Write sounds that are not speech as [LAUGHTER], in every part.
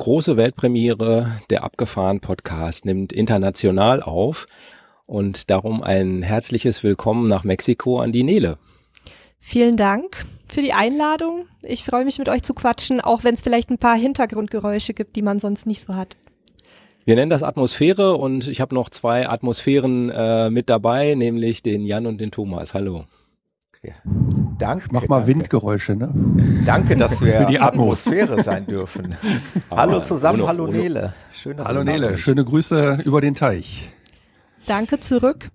große Weltpremiere. Der Abgefahren Podcast nimmt international auf und darum ein herzliches Willkommen nach Mexiko an die Nele. Vielen Dank für die Einladung. Ich freue mich mit euch zu quatschen, auch wenn es vielleicht ein paar Hintergrundgeräusche gibt, die man sonst nicht so hat. Wir nennen das Atmosphäre und ich habe noch zwei Atmosphären äh, mit dabei, nämlich den Jan und den Thomas. Hallo. Ja. Danke. Mach mal danke. Windgeräusche, ne? Danke, dass wir die Atmosphäre sein dürfen. [LAUGHS] hallo zusammen, hallo Nele. Schön, dass hallo Nele, schöne Grüße über den Teich. Danke zurück.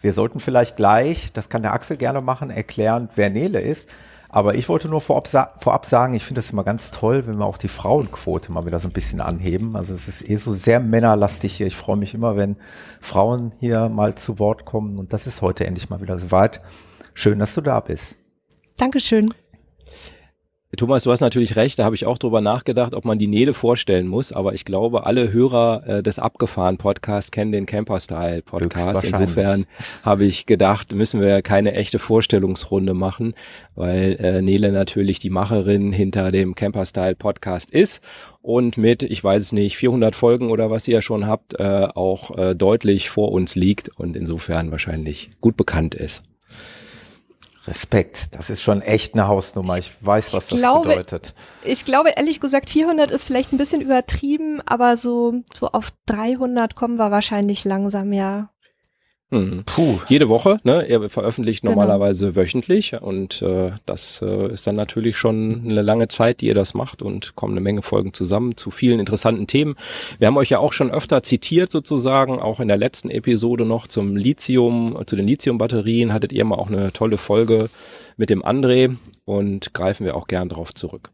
Wir sollten vielleicht gleich, das kann der Axel gerne machen, erklären, wer Nele ist. Aber ich wollte nur vorab, vorab sagen, ich finde das immer ganz toll, wenn wir auch die Frauenquote mal wieder so ein bisschen anheben. Also es ist eh so sehr männerlastig hier. Ich freue mich immer, wenn Frauen hier mal zu Wort kommen. Und das ist heute endlich mal wieder soweit. Schön, dass du da bist. Dankeschön. Thomas, du hast natürlich recht, da habe ich auch drüber nachgedacht, ob man die Nele vorstellen muss, aber ich glaube, alle Hörer äh, des Abgefahren Podcasts kennen den Camper Style Podcast. Insofern habe ich gedacht, müssen wir keine echte Vorstellungsrunde machen, weil äh, Nele natürlich die Macherin hinter dem Camper Style Podcast ist und mit, ich weiß es nicht, 400 Folgen oder was ihr schon habt, äh, auch äh, deutlich vor uns liegt und insofern wahrscheinlich gut bekannt ist. Respekt, das ist schon echt eine Hausnummer. Ich weiß, was ich das glaube, bedeutet. Ich glaube, ehrlich gesagt, 400 ist vielleicht ein bisschen übertrieben, aber so, so auf 300 kommen wir wahrscheinlich langsam, ja. Hm. Puh. Jede Woche, ne? Er veröffentlicht genau. normalerweise wöchentlich und äh, das äh, ist dann natürlich schon eine lange Zeit, die ihr das macht und kommen eine Menge Folgen zusammen zu vielen interessanten Themen. Wir haben euch ja auch schon öfter zitiert sozusagen, auch in der letzten Episode noch zum Lithium, zu den Lithiumbatterien hattet ihr mal auch eine tolle Folge mit dem André und greifen wir auch gern drauf zurück.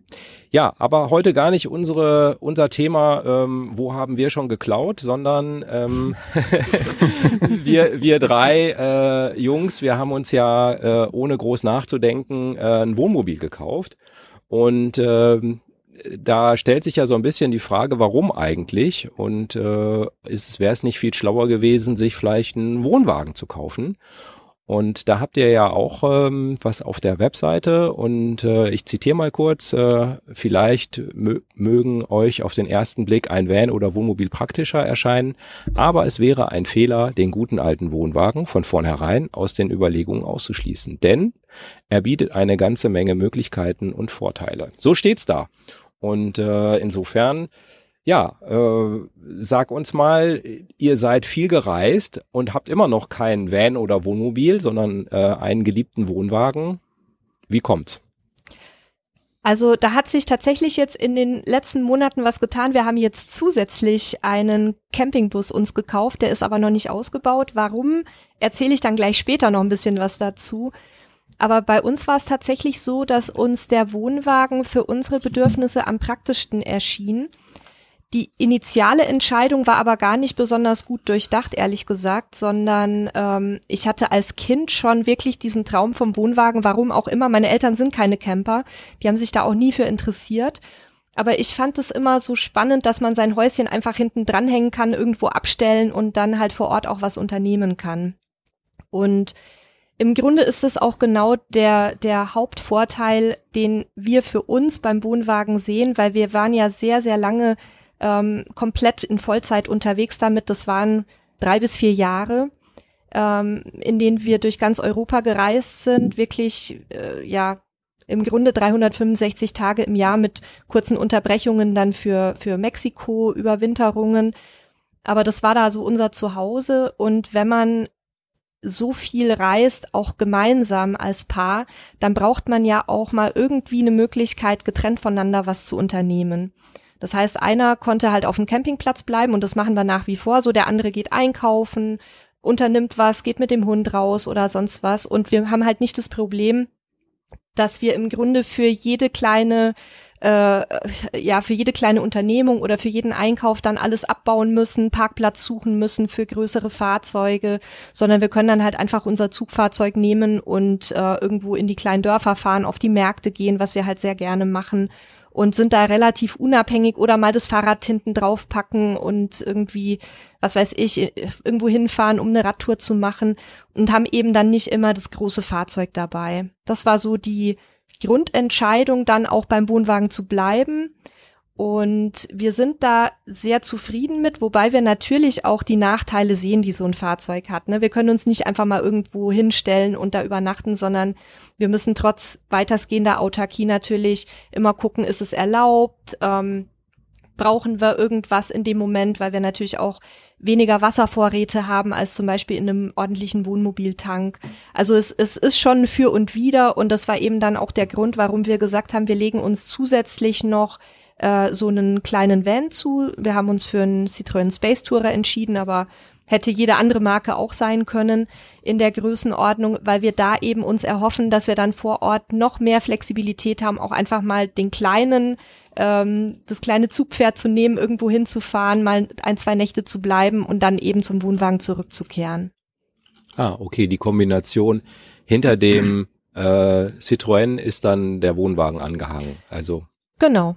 Ja, aber heute gar nicht unsere, unser Thema, ähm, wo haben wir schon geklaut, sondern ähm, [LAUGHS] wir, wir drei äh, Jungs, wir haben uns ja äh, ohne groß nachzudenken äh, ein Wohnmobil gekauft und ähm, da stellt sich ja so ein bisschen die Frage, warum eigentlich? Und äh, wäre es nicht viel schlauer gewesen, sich vielleicht einen Wohnwagen zu kaufen? Und da habt ihr ja auch ähm, was auf der Webseite und äh, ich zitiere mal kurz, äh, vielleicht mögen euch auf den ersten Blick ein Van oder Wohnmobil praktischer erscheinen, aber es wäre ein Fehler, den guten alten Wohnwagen von vornherein aus den Überlegungen auszuschließen, denn er bietet eine ganze Menge Möglichkeiten und Vorteile. So steht's da. Und äh, insofern ja, äh, sag uns mal, ihr seid viel gereist und habt immer noch kein Van oder Wohnmobil, sondern äh, einen geliebten Wohnwagen. Wie kommt's? Also da hat sich tatsächlich jetzt in den letzten Monaten was getan. Wir haben jetzt zusätzlich einen Campingbus uns gekauft, der ist aber noch nicht ausgebaut. Warum? Erzähle ich dann gleich später noch ein bisschen was dazu. Aber bei uns war es tatsächlich so, dass uns der Wohnwagen für unsere Bedürfnisse am praktischsten erschien. Die initiale Entscheidung war aber gar nicht besonders gut durchdacht, ehrlich gesagt, sondern ähm, ich hatte als Kind schon wirklich diesen Traum vom Wohnwagen, warum auch immer. Meine Eltern sind keine Camper, die haben sich da auch nie für interessiert. Aber ich fand es immer so spannend, dass man sein Häuschen einfach hinten dranhängen kann, irgendwo abstellen und dann halt vor Ort auch was unternehmen kann. Und im Grunde ist es auch genau der, der Hauptvorteil, den wir für uns beim Wohnwagen sehen, weil wir waren ja sehr, sehr lange ähm, komplett in Vollzeit unterwegs damit. Das waren drei bis vier Jahre, ähm, in denen wir durch ganz Europa gereist sind, wirklich äh, ja im Grunde 365 Tage im Jahr mit kurzen Unterbrechungen dann für für Mexiko Überwinterungen. Aber das war da so unser Zuhause und wenn man so viel reist, auch gemeinsam als Paar, dann braucht man ja auch mal irgendwie eine Möglichkeit, getrennt voneinander was zu unternehmen. Das heißt, einer konnte halt auf dem Campingplatz bleiben und das machen wir nach wie vor so. Der andere geht einkaufen, unternimmt was, geht mit dem Hund raus oder sonst was. Und wir haben halt nicht das Problem, dass wir im Grunde für jede kleine äh, ja für jede kleine Unternehmung oder für jeden Einkauf dann alles abbauen müssen, Parkplatz suchen müssen für größere Fahrzeuge, sondern wir können dann halt einfach unser Zugfahrzeug nehmen und äh, irgendwo in die kleinen Dörfer fahren, auf die Märkte gehen, was wir halt sehr gerne machen und sind da relativ unabhängig oder mal das Fahrrad hinten draufpacken und irgendwie, was weiß ich, irgendwo hinfahren, um eine Radtour zu machen und haben eben dann nicht immer das große Fahrzeug dabei. Das war so die Grundentscheidung, dann auch beim Wohnwagen zu bleiben und wir sind da sehr zufrieden mit, wobei wir natürlich auch die Nachteile sehen, die so ein Fahrzeug hat. Ne? Wir können uns nicht einfach mal irgendwo hinstellen und da übernachten, sondern wir müssen trotz weitersgehender Autarkie natürlich immer gucken, ist es erlaubt, ähm, brauchen wir irgendwas in dem Moment, weil wir natürlich auch weniger Wasservorräte haben als zum Beispiel in einem ordentlichen Wohnmobiltank. Also es, es ist schon für und wider und das war eben dann auch der Grund, warum wir gesagt haben, wir legen uns zusätzlich noch äh, so einen kleinen Van zu. Wir haben uns für einen Citroën Space Tourer entschieden, aber hätte jede andere Marke auch sein können in der Größenordnung, weil wir da eben uns erhoffen, dass wir dann vor Ort noch mehr Flexibilität haben, auch einfach mal den kleinen, ähm, das kleine Zugpferd zu nehmen, irgendwo hinzufahren, mal ein, zwei Nächte zu bleiben und dann eben zum Wohnwagen zurückzukehren. Ah, okay, die Kombination hinter dem äh, Citroën ist dann der Wohnwagen angehangen. Also genau.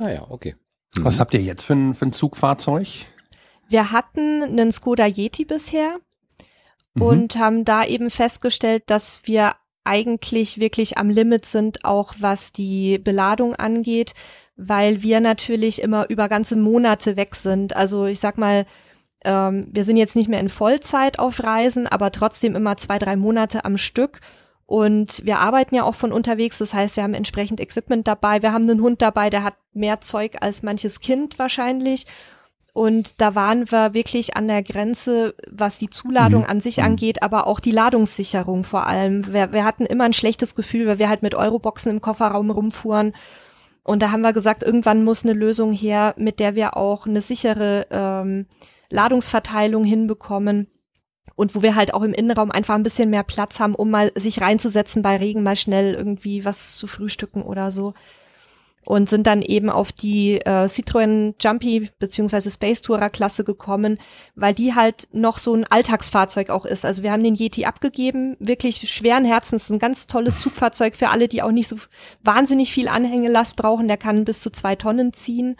Ah ja, okay. Mhm. Was habt ihr jetzt für ein, für ein Zugfahrzeug? Wir hatten einen Skoda Yeti bisher mhm. und haben da eben festgestellt, dass wir eigentlich wirklich am Limit sind, auch was die Beladung angeht, weil wir natürlich immer über ganze Monate weg sind. Also ich sag mal, ähm, wir sind jetzt nicht mehr in Vollzeit auf Reisen, aber trotzdem immer zwei, drei Monate am Stück. Und wir arbeiten ja auch von unterwegs, das heißt, wir haben entsprechend Equipment dabei. Wir haben einen Hund dabei, der hat mehr Zeug als manches Kind wahrscheinlich. Und da waren wir wirklich an der Grenze, was die Zuladung mhm. an sich mhm. angeht, aber auch die Ladungssicherung vor allem. Wir, wir hatten immer ein schlechtes Gefühl, weil wir halt mit Euroboxen im Kofferraum rumfuhren. Und da haben wir gesagt, irgendwann muss eine Lösung her, mit der wir auch eine sichere ähm, Ladungsverteilung hinbekommen und wo wir halt auch im Innenraum einfach ein bisschen mehr Platz haben, um mal sich reinzusetzen bei Regen, mal schnell irgendwie was zu frühstücken oder so. Und sind dann eben auf die äh, Citroën Jumpy beziehungsweise Space Tourer Klasse gekommen, weil die halt noch so ein Alltagsfahrzeug auch ist. Also wir haben den Yeti abgegeben, wirklich schweren Herzens, ein ganz tolles Zugfahrzeug für alle, die auch nicht so wahnsinnig viel Anhängelast brauchen. Der kann bis zu zwei Tonnen ziehen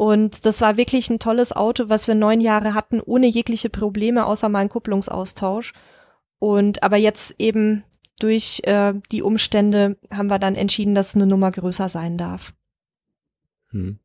und das war wirklich ein tolles Auto, was wir neun Jahre hatten, ohne jegliche Probleme, außer mal einen Kupplungsaustausch. Und aber jetzt eben durch äh, die Umstände haben wir dann entschieden, dass eine Nummer größer sein darf. Hm.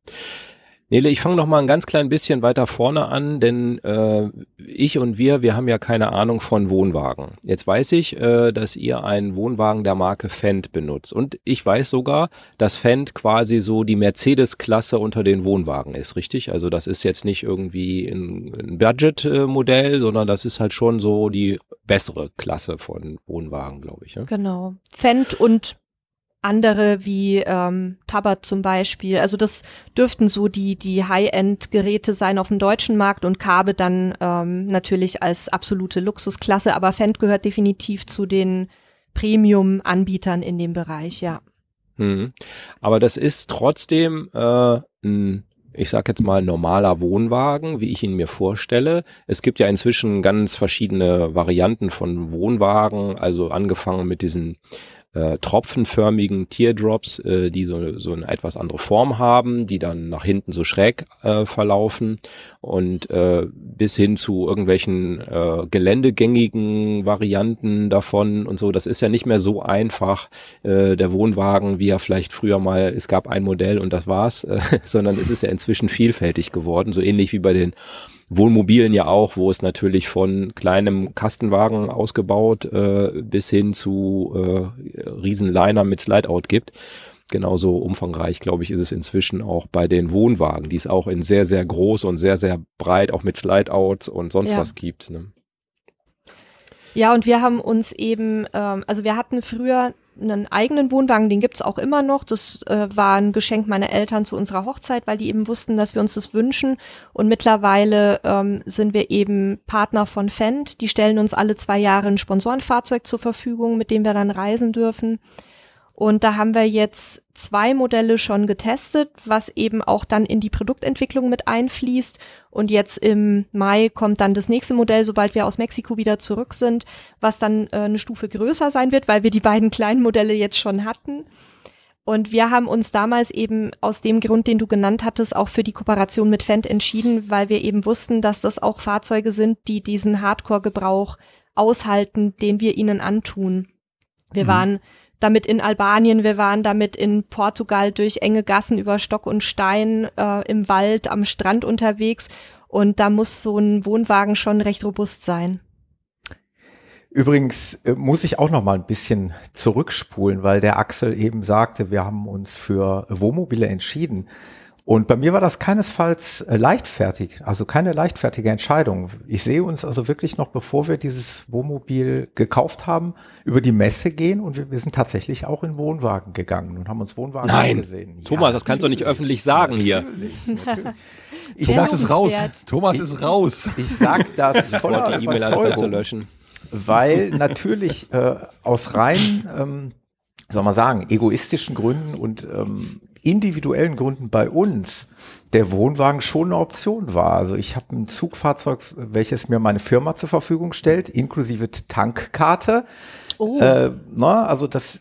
Nele, ich fange noch mal ein ganz klein bisschen weiter vorne an, denn äh, ich und wir, wir haben ja keine Ahnung von Wohnwagen. Jetzt weiß ich, äh, dass ihr einen Wohnwagen der Marke Fendt benutzt und ich weiß sogar, dass Fendt quasi so die Mercedes-Klasse unter den Wohnwagen ist, richtig? Also das ist jetzt nicht irgendwie ein, ein Budget-Modell, sondern das ist halt schon so die bessere Klasse von Wohnwagen, glaube ich. Ja? Genau. Fendt und andere wie ähm, Tabbat zum Beispiel. Also das dürften so die, die High-End-Geräte sein auf dem deutschen Markt und Kabe dann ähm, natürlich als absolute Luxusklasse. Aber Fendt gehört definitiv zu den Premium-Anbietern in dem Bereich, ja. Hm. Aber das ist trotzdem äh, ein ich sage jetzt mal normaler Wohnwagen, wie ich ihn mir vorstelle. Es gibt ja inzwischen ganz verschiedene Varianten von Wohnwagen, also angefangen mit diesen äh, tropfenförmigen Teardrops, äh, die so, so eine etwas andere Form haben, die dann nach hinten so schräg äh, verlaufen und äh, bis hin zu irgendwelchen äh, geländegängigen Varianten davon und so. Das ist ja nicht mehr so einfach, äh, der Wohnwagen, wie er vielleicht früher mal, es gab ein Modell und das war's, [LAUGHS] äh, sondern es ist ja inzwischen vielfältig geworden, so ähnlich wie bei den Wohnmobilen ja auch, wo es natürlich von kleinem Kastenwagen ausgebaut äh, bis hin zu äh, Riesenliner mit Slideout gibt. Genauso umfangreich, glaube ich, ist es inzwischen auch bei den Wohnwagen, die es auch in sehr, sehr groß und sehr, sehr breit, auch mit Slideouts und sonst ja. was gibt. Ne? Ja, und wir haben uns eben, ähm, also wir hatten früher einen eigenen Wohnwagen, den gibt's auch immer noch. Das äh, war ein Geschenk meiner Eltern zu unserer Hochzeit, weil die eben wussten, dass wir uns das wünschen. Und mittlerweile ähm, sind wir eben Partner von Fendt. Die stellen uns alle zwei Jahre ein Sponsorenfahrzeug zur Verfügung, mit dem wir dann reisen dürfen. Und da haben wir jetzt zwei Modelle schon getestet, was eben auch dann in die Produktentwicklung mit einfließt. Und jetzt im Mai kommt dann das nächste Modell, sobald wir aus Mexiko wieder zurück sind, was dann äh, eine Stufe größer sein wird, weil wir die beiden kleinen Modelle jetzt schon hatten. Und wir haben uns damals eben aus dem Grund, den du genannt hattest, auch für die Kooperation mit Fendt entschieden, weil wir eben wussten, dass das auch Fahrzeuge sind, die diesen Hardcore-Gebrauch aushalten, den wir ihnen antun. Wir mhm. waren damit in Albanien, wir waren damit in Portugal durch enge Gassen über Stock und Stein äh, im Wald, am Strand unterwegs. Und da muss so ein Wohnwagen schon recht robust sein. Übrigens äh, muss ich auch noch mal ein bisschen zurückspulen, weil der Axel eben sagte, wir haben uns für Wohnmobile entschieden. Und bei mir war das keinesfalls äh, leichtfertig, also keine leichtfertige Entscheidung. Ich sehe uns also wirklich noch, bevor wir dieses Wohnmobil gekauft haben, über die Messe gehen und wir, wir sind tatsächlich auch in Wohnwagen gegangen und haben uns Wohnwagen Nein. angesehen. Thomas, ja, das kannst du nicht öffentlich sagen hier. Natürlich. [LAUGHS] Ich Thomas ist raus. Thomas ist raus. Ich, ich sag das [LAUGHS] voller die E-Mail-Adresse löschen weil natürlich äh, aus rein, ähm, soll man sagen, egoistischen Gründen und ähm, individuellen Gründen bei uns der Wohnwagen schon eine Option war. Also ich habe ein Zugfahrzeug, welches mir meine Firma zur Verfügung stellt, inklusive Tankkarte. Oh. Äh, na, also das,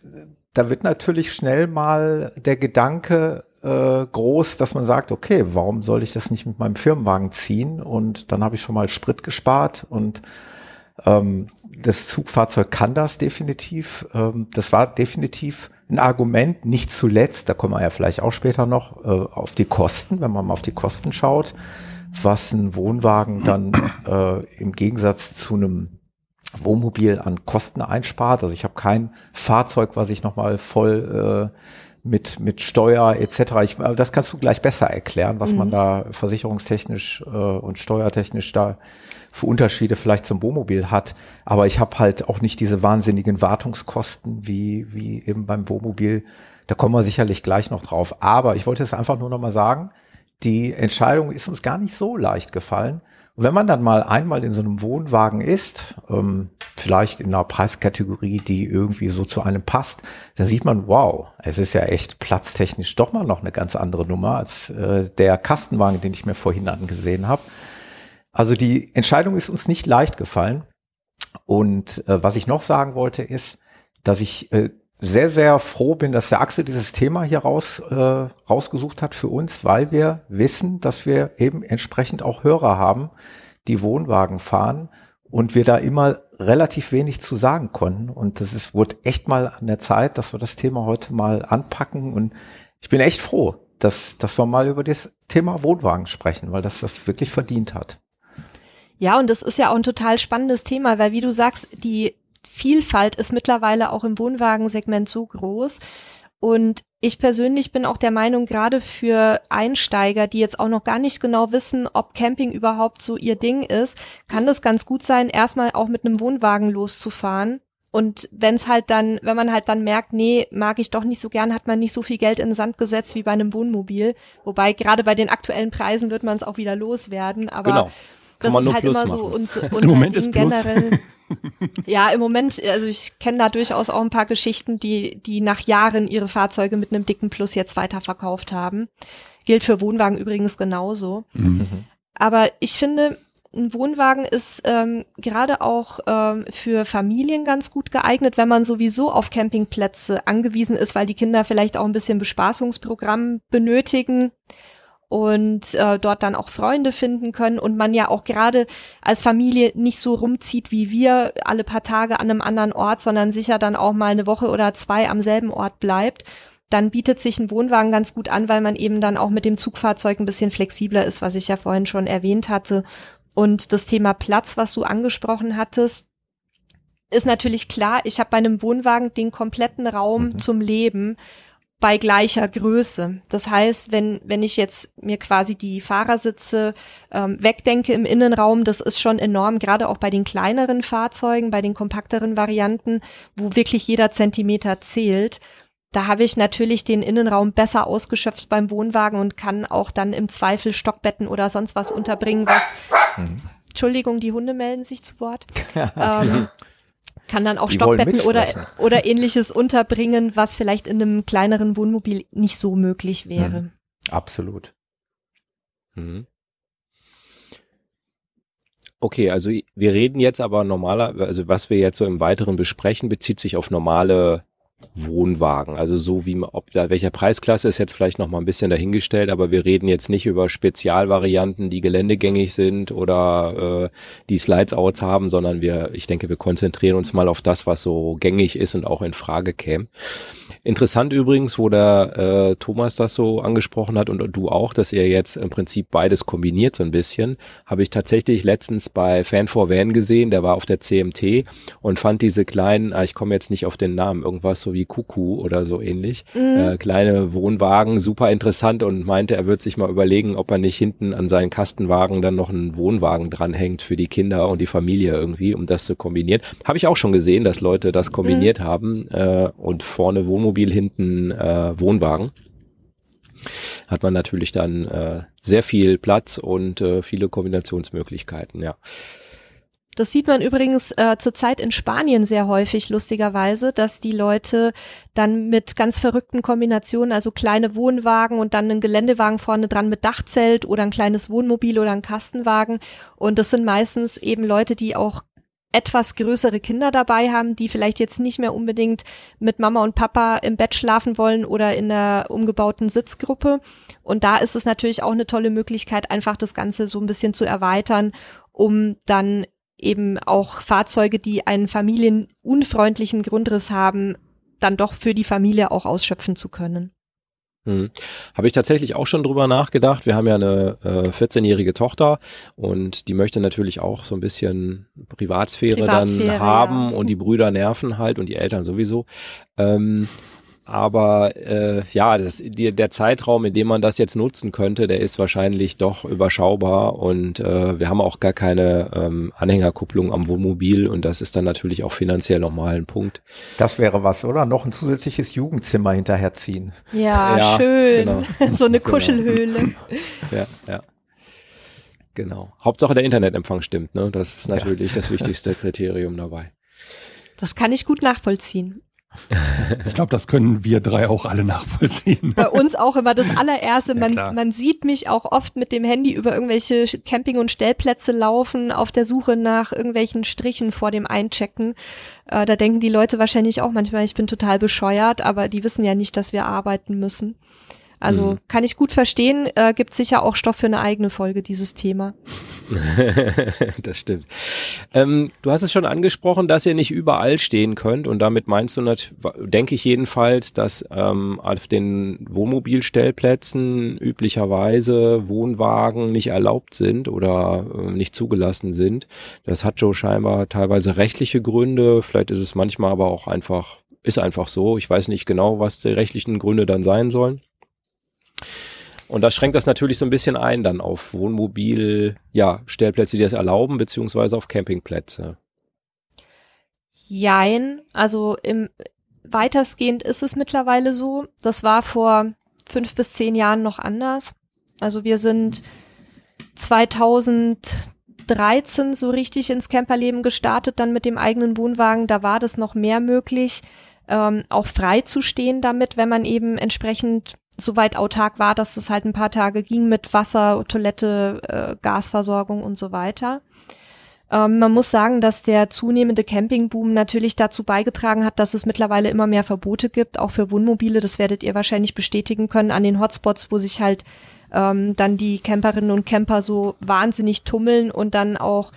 da wird natürlich schnell mal der Gedanke äh, groß, dass man sagt, okay, warum soll ich das nicht mit meinem Firmenwagen ziehen? Und dann habe ich schon mal Sprit gespart und ähm, das Zugfahrzeug kann das definitiv. Ähm, das war definitiv ein Argument, nicht zuletzt, da kommen wir ja vielleicht auch später noch, äh, auf die Kosten, wenn man mal auf die Kosten schaut, was ein Wohnwagen dann äh, im Gegensatz zu einem Wohnmobil an Kosten einspart. Also ich habe kein Fahrzeug, was ich nochmal voll äh, mit, mit Steuer etc. Ich, das kannst du gleich besser erklären, was mhm. man da versicherungstechnisch äh, und steuertechnisch da für Unterschiede vielleicht zum Wohnmobil hat. Aber ich habe halt auch nicht diese wahnsinnigen Wartungskosten wie, wie eben beim Wohnmobil. Da kommen wir sicherlich gleich noch drauf. Aber ich wollte es einfach nur noch mal sagen, die Entscheidung ist uns gar nicht so leicht gefallen. Und wenn man dann mal einmal in so einem Wohnwagen ist, ähm, vielleicht in einer Preiskategorie, die irgendwie so zu einem passt, dann sieht man, wow, es ist ja echt platztechnisch doch mal noch eine ganz andere Nummer als äh, der Kastenwagen, den ich mir vorhin angesehen habe. Also die Entscheidung ist uns nicht leicht gefallen. Und äh, was ich noch sagen wollte, ist, dass ich äh, sehr, sehr froh bin, dass der Axel dieses Thema hier raus, äh, rausgesucht hat für uns, weil wir wissen, dass wir eben entsprechend auch Hörer haben, die Wohnwagen fahren und wir da immer relativ wenig zu sagen konnten. Und das ist, wurde echt mal an der Zeit, dass wir das Thema heute mal anpacken. Und ich bin echt froh, dass, dass wir mal über das Thema Wohnwagen sprechen, weil das das wirklich verdient hat. Ja, und das ist ja auch ein total spannendes Thema, weil wie du sagst, die Vielfalt ist mittlerweile auch im Wohnwagensegment so groß. Und ich persönlich bin auch der Meinung, gerade für Einsteiger, die jetzt auch noch gar nicht genau wissen, ob Camping überhaupt so ihr Ding ist, kann das ganz gut sein, erstmal auch mit einem Wohnwagen loszufahren. Und wenn es halt dann, wenn man halt dann merkt, nee, mag ich doch nicht so gern, hat man nicht so viel Geld in den Sand gesetzt wie bei einem Wohnmobil. Wobei gerade bei den aktuellen Preisen wird man es auch wieder loswerden. Aber genau. Kann das ist halt Plus immer machen. so uns, [LAUGHS] unser Im Moment ist generell. Ja, im Moment, also ich kenne da durchaus auch ein paar Geschichten, die, die nach Jahren ihre Fahrzeuge mit einem dicken Plus jetzt weiterverkauft haben. Gilt für Wohnwagen übrigens genauso. Mhm. Aber ich finde, ein Wohnwagen ist ähm, gerade auch ähm, für Familien ganz gut geeignet, wenn man sowieso auf Campingplätze angewiesen ist, weil die Kinder vielleicht auch ein bisschen Bespaßungsprogramm benötigen und äh, dort dann auch Freunde finden können und man ja auch gerade als Familie nicht so rumzieht wie wir alle paar Tage an einem anderen Ort, sondern sicher dann auch mal eine Woche oder zwei am selben Ort bleibt, dann bietet sich ein Wohnwagen ganz gut an, weil man eben dann auch mit dem Zugfahrzeug ein bisschen flexibler ist, was ich ja vorhin schon erwähnt hatte. Und das Thema Platz, was du angesprochen hattest, ist natürlich klar, ich habe bei einem Wohnwagen den kompletten Raum mhm. zum Leben bei gleicher Größe. Das heißt, wenn, wenn ich jetzt mir quasi die Fahrersitze ähm, wegdenke im Innenraum, das ist schon enorm, gerade auch bei den kleineren Fahrzeugen, bei den kompakteren Varianten, wo wirklich jeder Zentimeter zählt. Da habe ich natürlich den Innenraum besser ausgeschöpft beim Wohnwagen und kann auch dann im Zweifel Stockbetten oder sonst was unterbringen, was, mhm. Entschuldigung, die Hunde melden sich zu Wort. [LAUGHS] ähm, Kann dann auch Stockbetten oder, oder ähnliches unterbringen, was vielleicht in einem kleineren Wohnmobil nicht so möglich wäre. Mhm. Absolut. Mhm. Okay, also wir reden jetzt aber normaler, also was wir jetzt so im Weiteren besprechen, bezieht sich auf normale Wohnwagen. Also so wie, ob da welcher Preisklasse ist jetzt vielleicht noch mal ein bisschen dahingestellt, aber wir reden jetzt nicht über Spezialvarianten, die geländegängig sind oder äh, die Slides-Outs haben, sondern wir, ich denke, wir konzentrieren uns mal auf das, was so gängig ist und auch in Frage käme. Interessant übrigens, wo der äh, Thomas das so angesprochen hat und, und du auch, dass ihr jetzt im Prinzip beides kombiniert so ein bisschen, habe ich tatsächlich letztens bei Fan 4 Van gesehen, der war auf der CMT und fand diese kleinen, ah, ich komme jetzt nicht auf den Namen, irgendwas so wie Kuku oder so ähnlich, mhm. äh, kleine Wohnwagen, super interessant und meinte, er wird sich mal überlegen, ob er nicht hinten an seinen Kastenwagen dann noch einen Wohnwagen dranhängt für die Kinder und die Familie irgendwie, um das zu kombinieren. Habe ich auch schon gesehen, dass Leute das kombiniert mhm. haben äh, und vorne Wohnmobil Wohnmobil, hinten äh, Wohnwagen. Hat man natürlich dann äh, sehr viel Platz und äh, viele Kombinationsmöglichkeiten, ja. Das sieht man übrigens äh, zurzeit in Spanien sehr häufig, lustigerweise, dass die Leute dann mit ganz verrückten Kombinationen, also kleine Wohnwagen und dann einen Geländewagen vorne dran mit Dachzelt oder ein kleines Wohnmobil oder ein Kastenwagen. Und das sind meistens eben Leute, die auch etwas größere Kinder dabei haben, die vielleicht jetzt nicht mehr unbedingt mit Mama und Papa im Bett schlafen wollen oder in einer umgebauten Sitzgruppe. Und da ist es natürlich auch eine tolle Möglichkeit, einfach das Ganze so ein bisschen zu erweitern, um dann eben auch Fahrzeuge, die einen familienunfreundlichen Grundriss haben, dann doch für die Familie auch ausschöpfen zu können. Hm. Habe ich tatsächlich auch schon drüber nachgedacht. Wir haben ja eine äh, 14-jährige Tochter und die möchte natürlich auch so ein bisschen Privatsphäre, Privatsphäre dann haben ja. und die Brüder nerven halt und die Eltern sowieso. Ähm, aber äh, ja, das, die, der Zeitraum, in dem man das jetzt nutzen könnte, der ist wahrscheinlich doch überschaubar und äh, wir haben auch gar keine ähm, Anhängerkupplung am Wohnmobil und das ist dann natürlich auch finanziell nochmal ein Punkt. Das wäre was, oder? Noch ein zusätzliches Jugendzimmer hinterherziehen. Ja, [LAUGHS] ja schön. Genau. [LAUGHS] so eine genau. Kuschelhöhle. Ja, ja. Genau. Hauptsache der Internetempfang stimmt, ne? Das ist natürlich ja. das wichtigste Kriterium dabei. Das kann ich gut nachvollziehen. Ich glaube, das können wir drei auch alle nachvollziehen. Bei uns auch immer das allererste. Man, ja, man sieht mich auch oft mit dem Handy über irgendwelche Camping- und Stellplätze laufen, auf der Suche nach irgendwelchen Strichen vor dem Einchecken. Äh, da denken die Leute wahrscheinlich auch manchmal, ich bin total bescheuert, aber die wissen ja nicht, dass wir arbeiten müssen. Also mhm. kann ich gut verstehen, äh, gibt sicher auch Stoff für eine eigene Folge, dieses Thema. [LAUGHS] das stimmt. Ähm, du hast es schon angesprochen, dass ihr nicht überall stehen könnt und damit meinst du, denke ich jedenfalls, dass ähm, auf den Wohnmobilstellplätzen üblicherweise Wohnwagen nicht erlaubt sind oder äh, nicht zugelassen sind. Das hat Joe scheinbar teilweise rechtliche Gründe, vielleicht ist es manchmal aber auch einfach, ist einfach so. Ich weiß nicht genau, was die rechtlichen Gründe dann sein sollen. Und das schränkt das natürlich so ein bisschen ein dann auf Wohnmobil, ja, Stellplätze, die das erlauben, beziehungsweise auf Campingplätze. Jein, also im weitestgehend ist es mittlerweile so. Das war vor fünf bis zehn Jahren noch anders. Also wir sind 2013 so richtig ins Camperleben gestartet, dann mit dem eigenen Wohnwagen. Da war das noch mehr möglich, ähm, auch frei zu stehen damit, wenn man eben entsprechend soweit autark war, dass es halt ein paar Tage ging mit Wasser, Toilette, äh, Gasversorgung und so weiter. Ähm, man muss sagen, dass der zunehmende Campingboom natürlich dazu beigetragen hat, dass es mittlerweile immer mehr Verbote gibt, auch für Wohnmobile. Das werdet ihr wahrscheinlich bestätigen können an den Hotspots, wo sich halt ähm, dann die Camperinnen und Camper so wahnsinnig tummeln und dann auch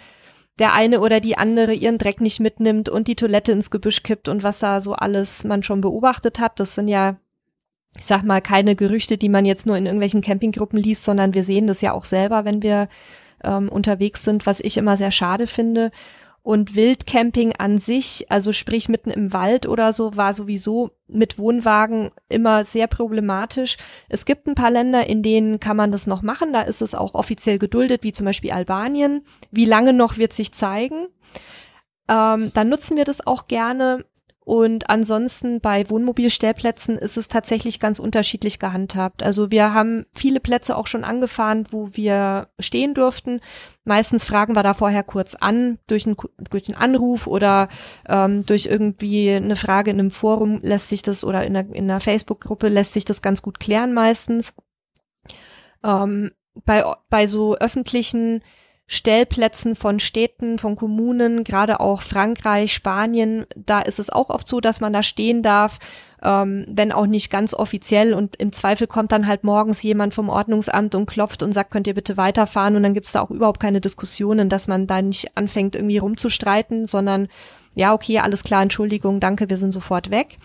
der eine oder die andere ihren Dreck nicht mitnimmt und die Toilette ins Gebüsch kippt und was da so alles man schon beobachtet hat. Das sind ja ich sag mal, keine Gerüchte, die man jetzt nur in irgendwelchen Campinggruppen liest, sondern wir sehen das ja auch selber, wenn wir ähm, unterwegs sind, was ich immer sehr schade finde. Und Wildcamping an sich, also sprich mitten im Wald oder so, war sowieso mit Wohnwagen immer sehr problematisch. Es gibt ein paar Länder, in denen kann man das noch machen. Da ist es auch offiziell geduldet, wie zum Beispiel Albanien. Wie lange noch wird sich zeigen. Ähm, dann nutzen wir das auch gerne Und ansonsten bei Wohnmobilstellplätzen ist es tatsächlich ganz unterschiedlich gehandhabt. Also wir haben viele Plätze auch schon angefahren, wo wir stehen durften. Meistens fragen wir da vorher kurz an, durch, ein, durch einen Anruf oder ähm, durch irgendwie eine Frage in einem Forum lässt sich das oder in einer, in einer Facebook-Gruppe lässt sich das ganz gut klären meistens. Ähm, bei, bei so öffentlichen Stellplätzen von Städten, von Kommunen, gerade auch Frankreich, Spanien, da ist es auch oft so, dass man da stehen darf, ähm, wenn auch nicht ganz offiziell. Und im Zweifel kommt dann halt morgens jemand vom Ordnungsamt und klopft und sagt, könnt ihr bitte weiterfahren? Und dann gibt es da auch überhaupt keine Diskussionen, dass man da nicht anfängt irgendwie rumzustreiten, sondern ja, okay, alles klar, Entschuldigung, danke, wir sind sofort weg.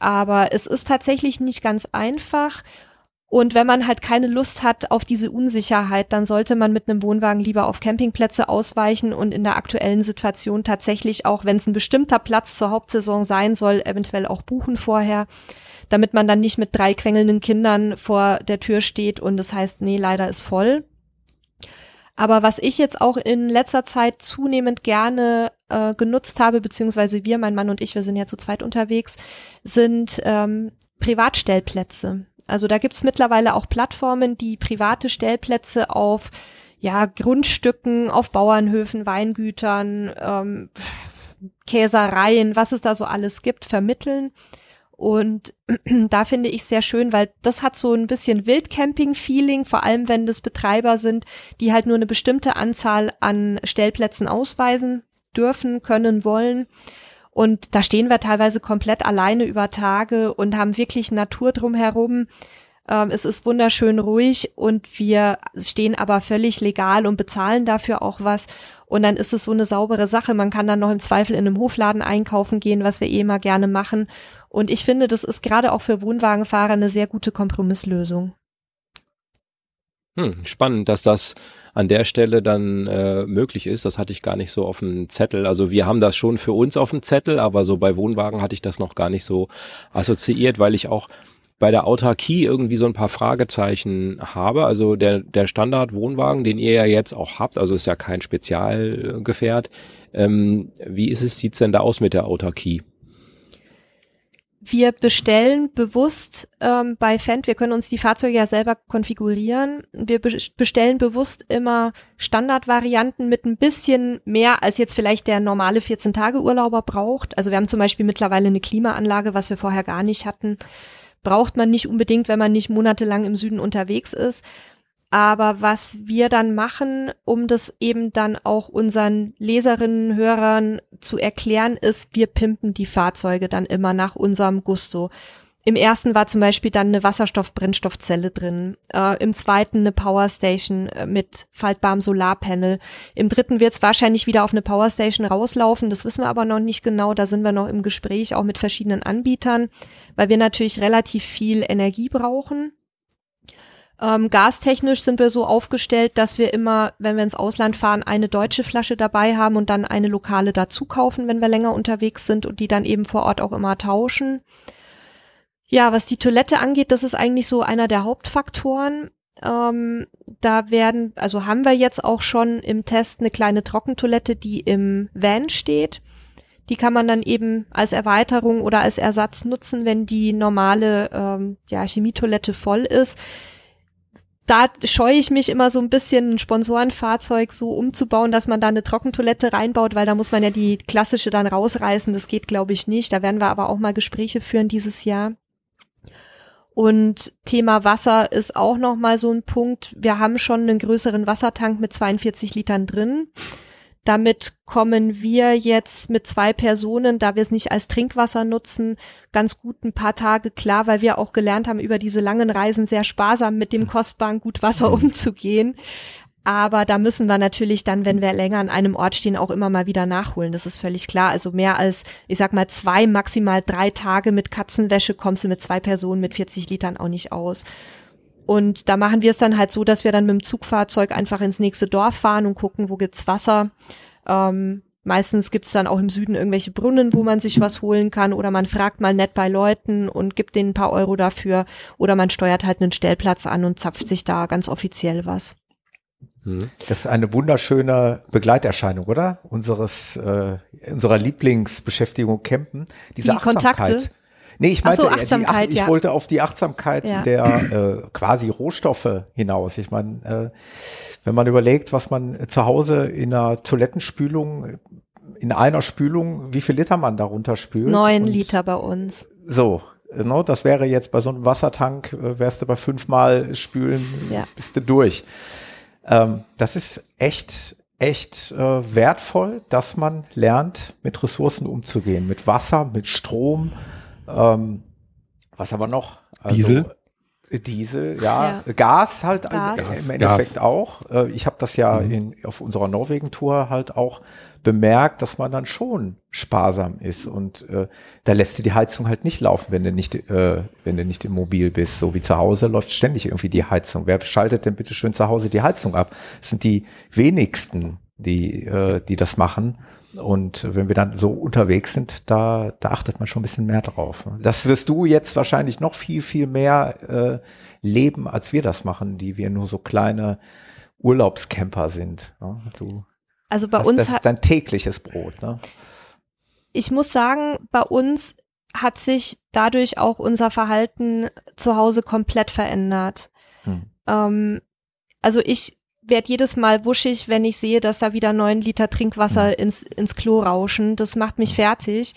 Aber es ist tatsächlich nicht ganz einfach und wenn man halt keine Lust hat auf diese Unsicherheit, dann sollte man mit einem Wohnwagen lieber auf Campingplätze ausweichen und in der aktuellen Situation tatsächlich auch, wenn es ein bestimmter Platz zur Hauptsaison sein soll, eventuell auch buchen vorher, damit man dann nicht mit drei quengelnden Kindern vor der Tür steht und es das heißt, nee, leider ist voll. Aber was ich jetzt auch in letzter Zeit zunehmend gerne äh, genutzt habe, beziehungsweise wir, mein Mann und ich, wir sind ja zu zweit unterwegs, sind ähm, Privatstellplätze. Also da gibt's mittlerweile auch Plattformen, die private Stellplätze auf ja, Grundstücken, auf Bauernhöfen, Weingütern, ähm, Käsereien, was es da so alles gibt, vermitteln. Und [CLEARS THROAT] da finde ich sehr schön, weil das hat so ein bisschen Wildcamping-Feeling, vor allem wenn das Betreiber sind, die halt nur eine bestimmte Anzahl an Stellplätzen ausweisen dürfen, können, wollen. Und da stehen wir teilweise komplett alleine über Tage und haben wirklich Natur drumherum. Ähm, es ist wunderschön ruhig und wir stehen aber völlig legal und bezahlen dafür auch was. Und dann ist es so eine saubere Sache. Man kann dann noch im Zweifel in einem Hofladen einkaufen gehen, was wir eh immer gerne machen. Und ich finde, das ist gerade auch für Wohnwagenfahrer eine sehr gute Kompromisslösung. Hm, spannend, dass das an der Stelle dann äh, möglich ist. Das hatte ich gar nicht so auf dem Zettel. Also wir haben das schon für uns auf dem Zettel, aber so bei Wohnwagen hatte ich das noch gar nicht so assoziiert, weil ich auch bei der Autarkie irgendwie so ein paar Fragezeichen habe. Also der, der Standard-Wohnwagen, den ihr ja jetzt auch habt, also ist ja kein Spezialgefährt. Ähm, wie ist es, sieht's denn da aus mit der Autarkie? Wir bestellen bewusst ähm, bei Fendt, wir können uns die Fahrzeuge ja selber konfigurieren. Wir be bestellen bewusst immer Standardvarianten mit ein bisschen mehr, als jetzt vielleicht der normale 14-Tage-Urlauber braucht. Also wir haben zum Beispiel mittlerweile eine Klimaanlage, was wir vorher gar nicht hatten. Braucht man nicht unbedingt, wenn man nicht monatelang im Süden unterwegs ist. Aber was wir dann machen, um das eben dann auch unseren Leserinnen, Hörern zu erklären, ist, wir pimpen die Fahrzeuge dann immer nach unserem Gusto. Im ersten war zum Beispiel dann eine Wasserstoff-Brennstoffzelle drin, äh, im zweiten eine Powerstation äh, mit faltbarem Solarpanel. Im dritten wird es wahrscheinlich wieder auf eine Powerstation rauslaufen, das wissen wir aber noch nicht genau, da sind wir noch im Gespräch auch mit verschiedenen Anbietern, weil wir natürlich relativ viel Energie brauchen ähm, gastechnisch sind wir so aufgestellt, dass wir immer, wenn wir ins Ausland fahren, eine deutsche Flasche dabei haben und dann eine lokale dazu kaufen, wenn wir länger unterwegs sind und die dann eben vor Ort auch immer tauschen. Ja, was die Toilette angeht, das ist eigentlich so einer der Hauptfaktoren. Ähm, da werden, also haben wir jetzt auch schon im Test eine kleine Trockentoilette, die im Van steht. Die kann man dann eben als Erweiterung oder als Ersatz nutzen, wenn die normale ähm, ja, Chemietoilette voll ist da scheue ich mich immer so ein bisschen, ein Sponsorenfahrzeug so umzubauen, dass man da eine Trockentoilette reinbaut, weil da muss man ja die klassische dann rausreißen. Das geht, glaube ich, nicht. Da werden wir aber auch mal Gespräche führen dieses Jahr. Und Thema Wasser ist auch noch mal so ein Punkt. Wir haben schon einen größeren Wassertank mit 42 Litern drin. Damit kommen wir jetzt mit zwei Personen, da wir es nicht als Trinkwasser nutzen, ganz gut ein paar Tage klar, weil wir auch gelernt haben, über diese langen Reisen sehr sparsam mit dem kostbaren Gutwasser mhm. umzugehen. Aber da müssen wir natürlich dann, wenn wir länger an einem Ort stehen, auch immer mal wieder nachholen. Das ist völlig klar. Also mehr als, ich sag mal, zwei, maximal drei Tage mit Katzenwäsche kommst du mit zwei Personen mit 40 Litern auch nicht aus. Und da machen wir es dann halt so, dass wir dann mit dem Zugfahrzeug einfach ins nächste Dorf fahren und gucken, wo gibt's Wasser. Ähm, meistens gibt's dann auch im Süden irgendwelche Brunnen, wo man sich was holen kann oder man fragt mal nett bei Leuten und gibt denen ein paar Euro dafür oder man steuert halt einen Stellplatz an und zapft sich da ganz offiziell was. Mhm. Das ist eine wunderschöne Begleiterscheinung, oder? Unseres, äh, unserer Lieblingsbeschäftigung Campen. Diese die Achtsamkeit. Kontakte? Nee, ich meinte, so, Achtsamkeit, die, ich ja. wollte auf die Achtsamkeit ja. der äh, quasi Rohstoffe hinaus. Ich meine, äh, wenn man überlegt, was man zu Hause in einer Toilettenspülung, in einer Spülung, wie viel Liter man darunter spült. Neun Liter bei uns. So, no, das wäre jetzt bei so einem Wassertank, äh, wärst du bei fünfmal spülen, ja. bist du durch. Ähm, das ist echt, echt äh, wertvoll, dass man lernt, mit Ressourcen umzugehen, mit Wasser, mit Strom, ähm, was aber noch? Also, Diesel? Diesel, ja. ja. Gas halt Gas. im Endeffekt Gas. auch. Äh, ich habe das ja mhm. in, auf unserer Norwegen-Tour halt auch bemerkt, dass man dann schon sparsam ist und äh, da lässt du die Heizung halt nicht laufen, wenn du nicht, äh, wenn du nicht im Mobil bist. So wie zu Hause läuft ständig irgendwie die Heizung. Wer schaltet denn bitte schön zu Hause die Heizung ab? Das sind die wenigsten, die, äh, die das machen. Und wenn wir dann so unterwegs sind, da, da achtet man schon ein bisschen mehr drauf. Das wirst du jetzt wahrscheinlich noch viel, viel mehr äh, leben, als wir das machen, die wir nur so kleine Urlaubscamper sind. Ne? Du, also bei das, uns das ist dein tägliches Brot. Ne? Ich muss sagen, bei uns hat sich dadurch auch unser Verhalten zu Hause komplett verändert. Hm. Ähm, also ich werde jedes Mal wuschig, wenn ich sehe, dass da wieder neun Liter Trinkwasser mhm. ins, ins Klo rauschen. Das macht mich fertig.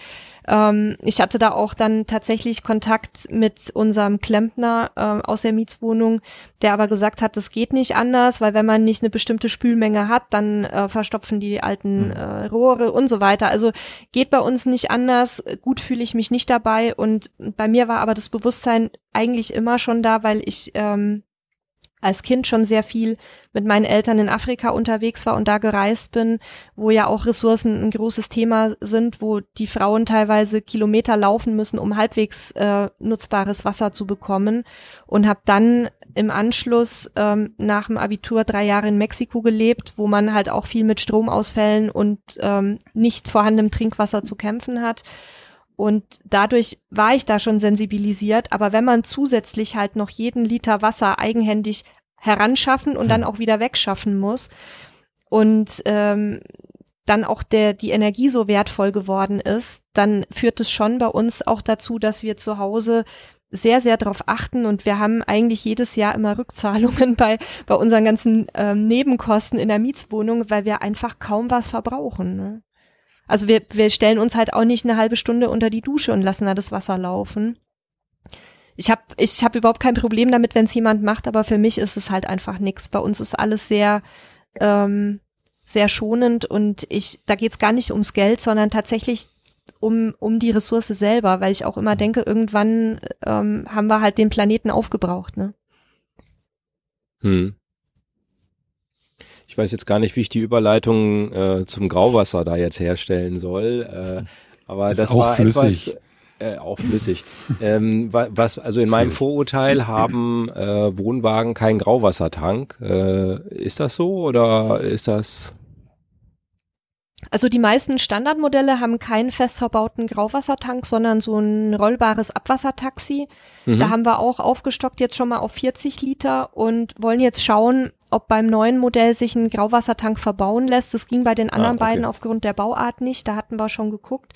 Ähm, ich hatte da auch dann tatsächlich Kontakt mit unserem Klempner äh, aus der Mietswohnung, der aber gesagt hat, das geht nicht anders, weil wenn man nicht eine bestimmte Spülmenge hat, dann äh, verstopfen die alten mhm. äh, Rohre und so weiter. Also geht bei uns nicht anders. Gut fühle ich mich nicht dabei und bei mir war aber das Bewusstsein eigentlich immer schon da, weil ich ähm, als Kind schon sehr viel mit meinen Eltern in Afrika unterwegs war und da gereist bin, wo ja auch Ressourcen ein großes Thema sind, wo die Frauen teilweise Kilometer laufen müssen, um halbwegs äh, nutzbares Wasser zu bekommen. Und habe dann im Anschluss ähm, nach dem Abitur drei Jahre in Mexiko gelebt, wo man halt auch viel mit Stromausfällen und ähm, nicht vorhandenem Trinkwasser zu kämpfen hat und dadurch war ich da schon sensibilisiert. Aber wenn man zusätzlich halt noch jeden Liter Wasser eigenhändig heranschaffen und dann hm. auch wieder wegschaffen muss und ähm, dann auch der, die Energie so wertvoll geworden ist, dann führt es schon bei uns auch dazu, dass wir zu Hause sehr, sehr darauf achten und wir haben eigentlich jedes Jahr immer Rückzahlungen [LAUGHS] bei, bei unseren ganzen ähm, Nebenkosten in der Mietswohnung, weil wir einfach kaum was verbrauchen. Ne? Also wir, wir stellen uns halt auch nicht eine halbe Stunde unter die Dusche und lassen da das Wasser laufen. Ich habe ich hab überhaupt kein Problem damit, wenn es jemand macht, aber für mich ist es halt einfach nichts. Bei uns ist alles sehr, ähm, sehr schonend und ich, da geht's gar nicht ums Geld, sondern tatsächlich um, um die Ressource selber, weil ich auch immer denke, irgendwann ähm, haben wir halt den Planeten aufgebraucht, ne? Hm. Ich weiß jetzt gar nicht, wie ich die Überleitung äh, zum Grauwasser da jetzt herstellen soll. Äh, aber das, das war flüssig. etwas äh, auch flüssig. ähm, was also in meinem Vorurteil haben äh, Wohnwagen keinen Grauwassertank. Äh, ist das so oder ist das also die meisten Standardmodelle haben keinen fest verbauten Grauwassertank, sondern so ein rollbares Abwassertaxi. Mhm. Da haben wir auch aufgestockt jetzt schon mal auf 40 Liter und wollen jetzt schauen, ob beim neuen Modell sich ein Grauwassertank verbauen lässt. Das ging bei den anderen ah, okay. beiden aufgrund der Bauart nicht. Da hatten wir schon geguckt.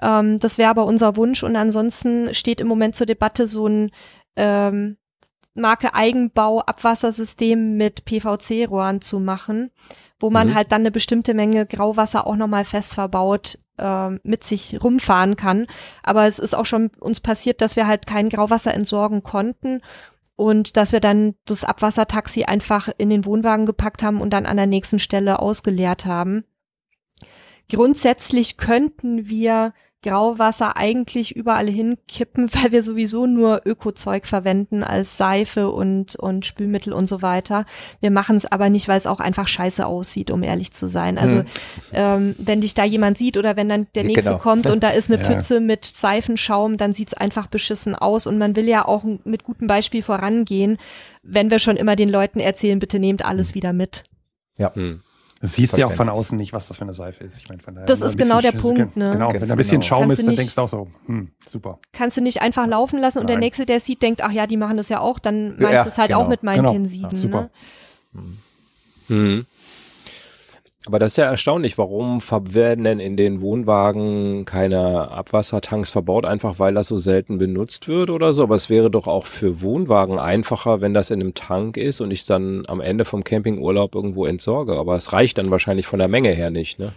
Ähm, das wäre aber unser Wunsch. Und ansonsten steht im Moment zur Debatte so ein ähm, Marke Eigenbau Abwassersystem mit PVC-Rohren zu machen, wo man mhm. halt dann eine bestimmte Menge Grauwasser auch nochmal fest verbaut äh, mit sich rumfahren kann. Aber es ist auch schon uns passiert, dass wir halt kein Grauwasser entsorgen konnten und dass wir dann das Abwassertaxi einfach in den Wohnwagen gepackt haben und dann an der nächsten Stelle ausgeleert haben. Grundsätzlich könnten wir Grauwasser eigentlich überall hinkippen, [LAUGHS] weil wir sowieso nur Ökozeug verwenden als Seife und, und Spülmittel und so weiter. Wir machen es aber nicht, weil es auch einfach scheiße aussieht, um ehrlich zu sein. Also hm. ähm, wenn dich da jemand sieht oder wenn dann der nächste genau. kommt [LAUGHS] und da ist eine ja. Pfütze mit Seifenschaum, dann sieht's einfach beschissen aus und man will ja auch mit gutem Beispiel vorangehen, wenn wir schon immer den Leuten erzählen, bitte nehmt alles hm. wieder mit. Ja. Hm. Du siehst ja auch von außen nicht, was das für eine Seife ist. Ich meine, von daher das ist genau der Punkt, ne? Genau, wenn da ein bisschen genau. Schaum kannst ist, dann denkst du auch so, hm, super. Kannst du nicht einfach laufen lassen und Nein. der Nächste, der sieht, denkt, ach ja, die machen das ja auch, dann meinst ja, du es halt genau. auch mit meinen genau. Tensiden. Ja, super. Ne? Mhm. Aber das ist ja erstaunlich. Warum werden denn in den Wohnwagen keine Abwassertanks verbaut? Einfach weil das so selten benutzt wird oder so. Aber es wäre doch auch für Wohnwagen einfacher, wenn das in einem Tank ist und ich dann am Ende vom Campingurlaub irgendwo entsorge. Aber es reicht dann wahrscheinlich von der Menge her nicht, ne?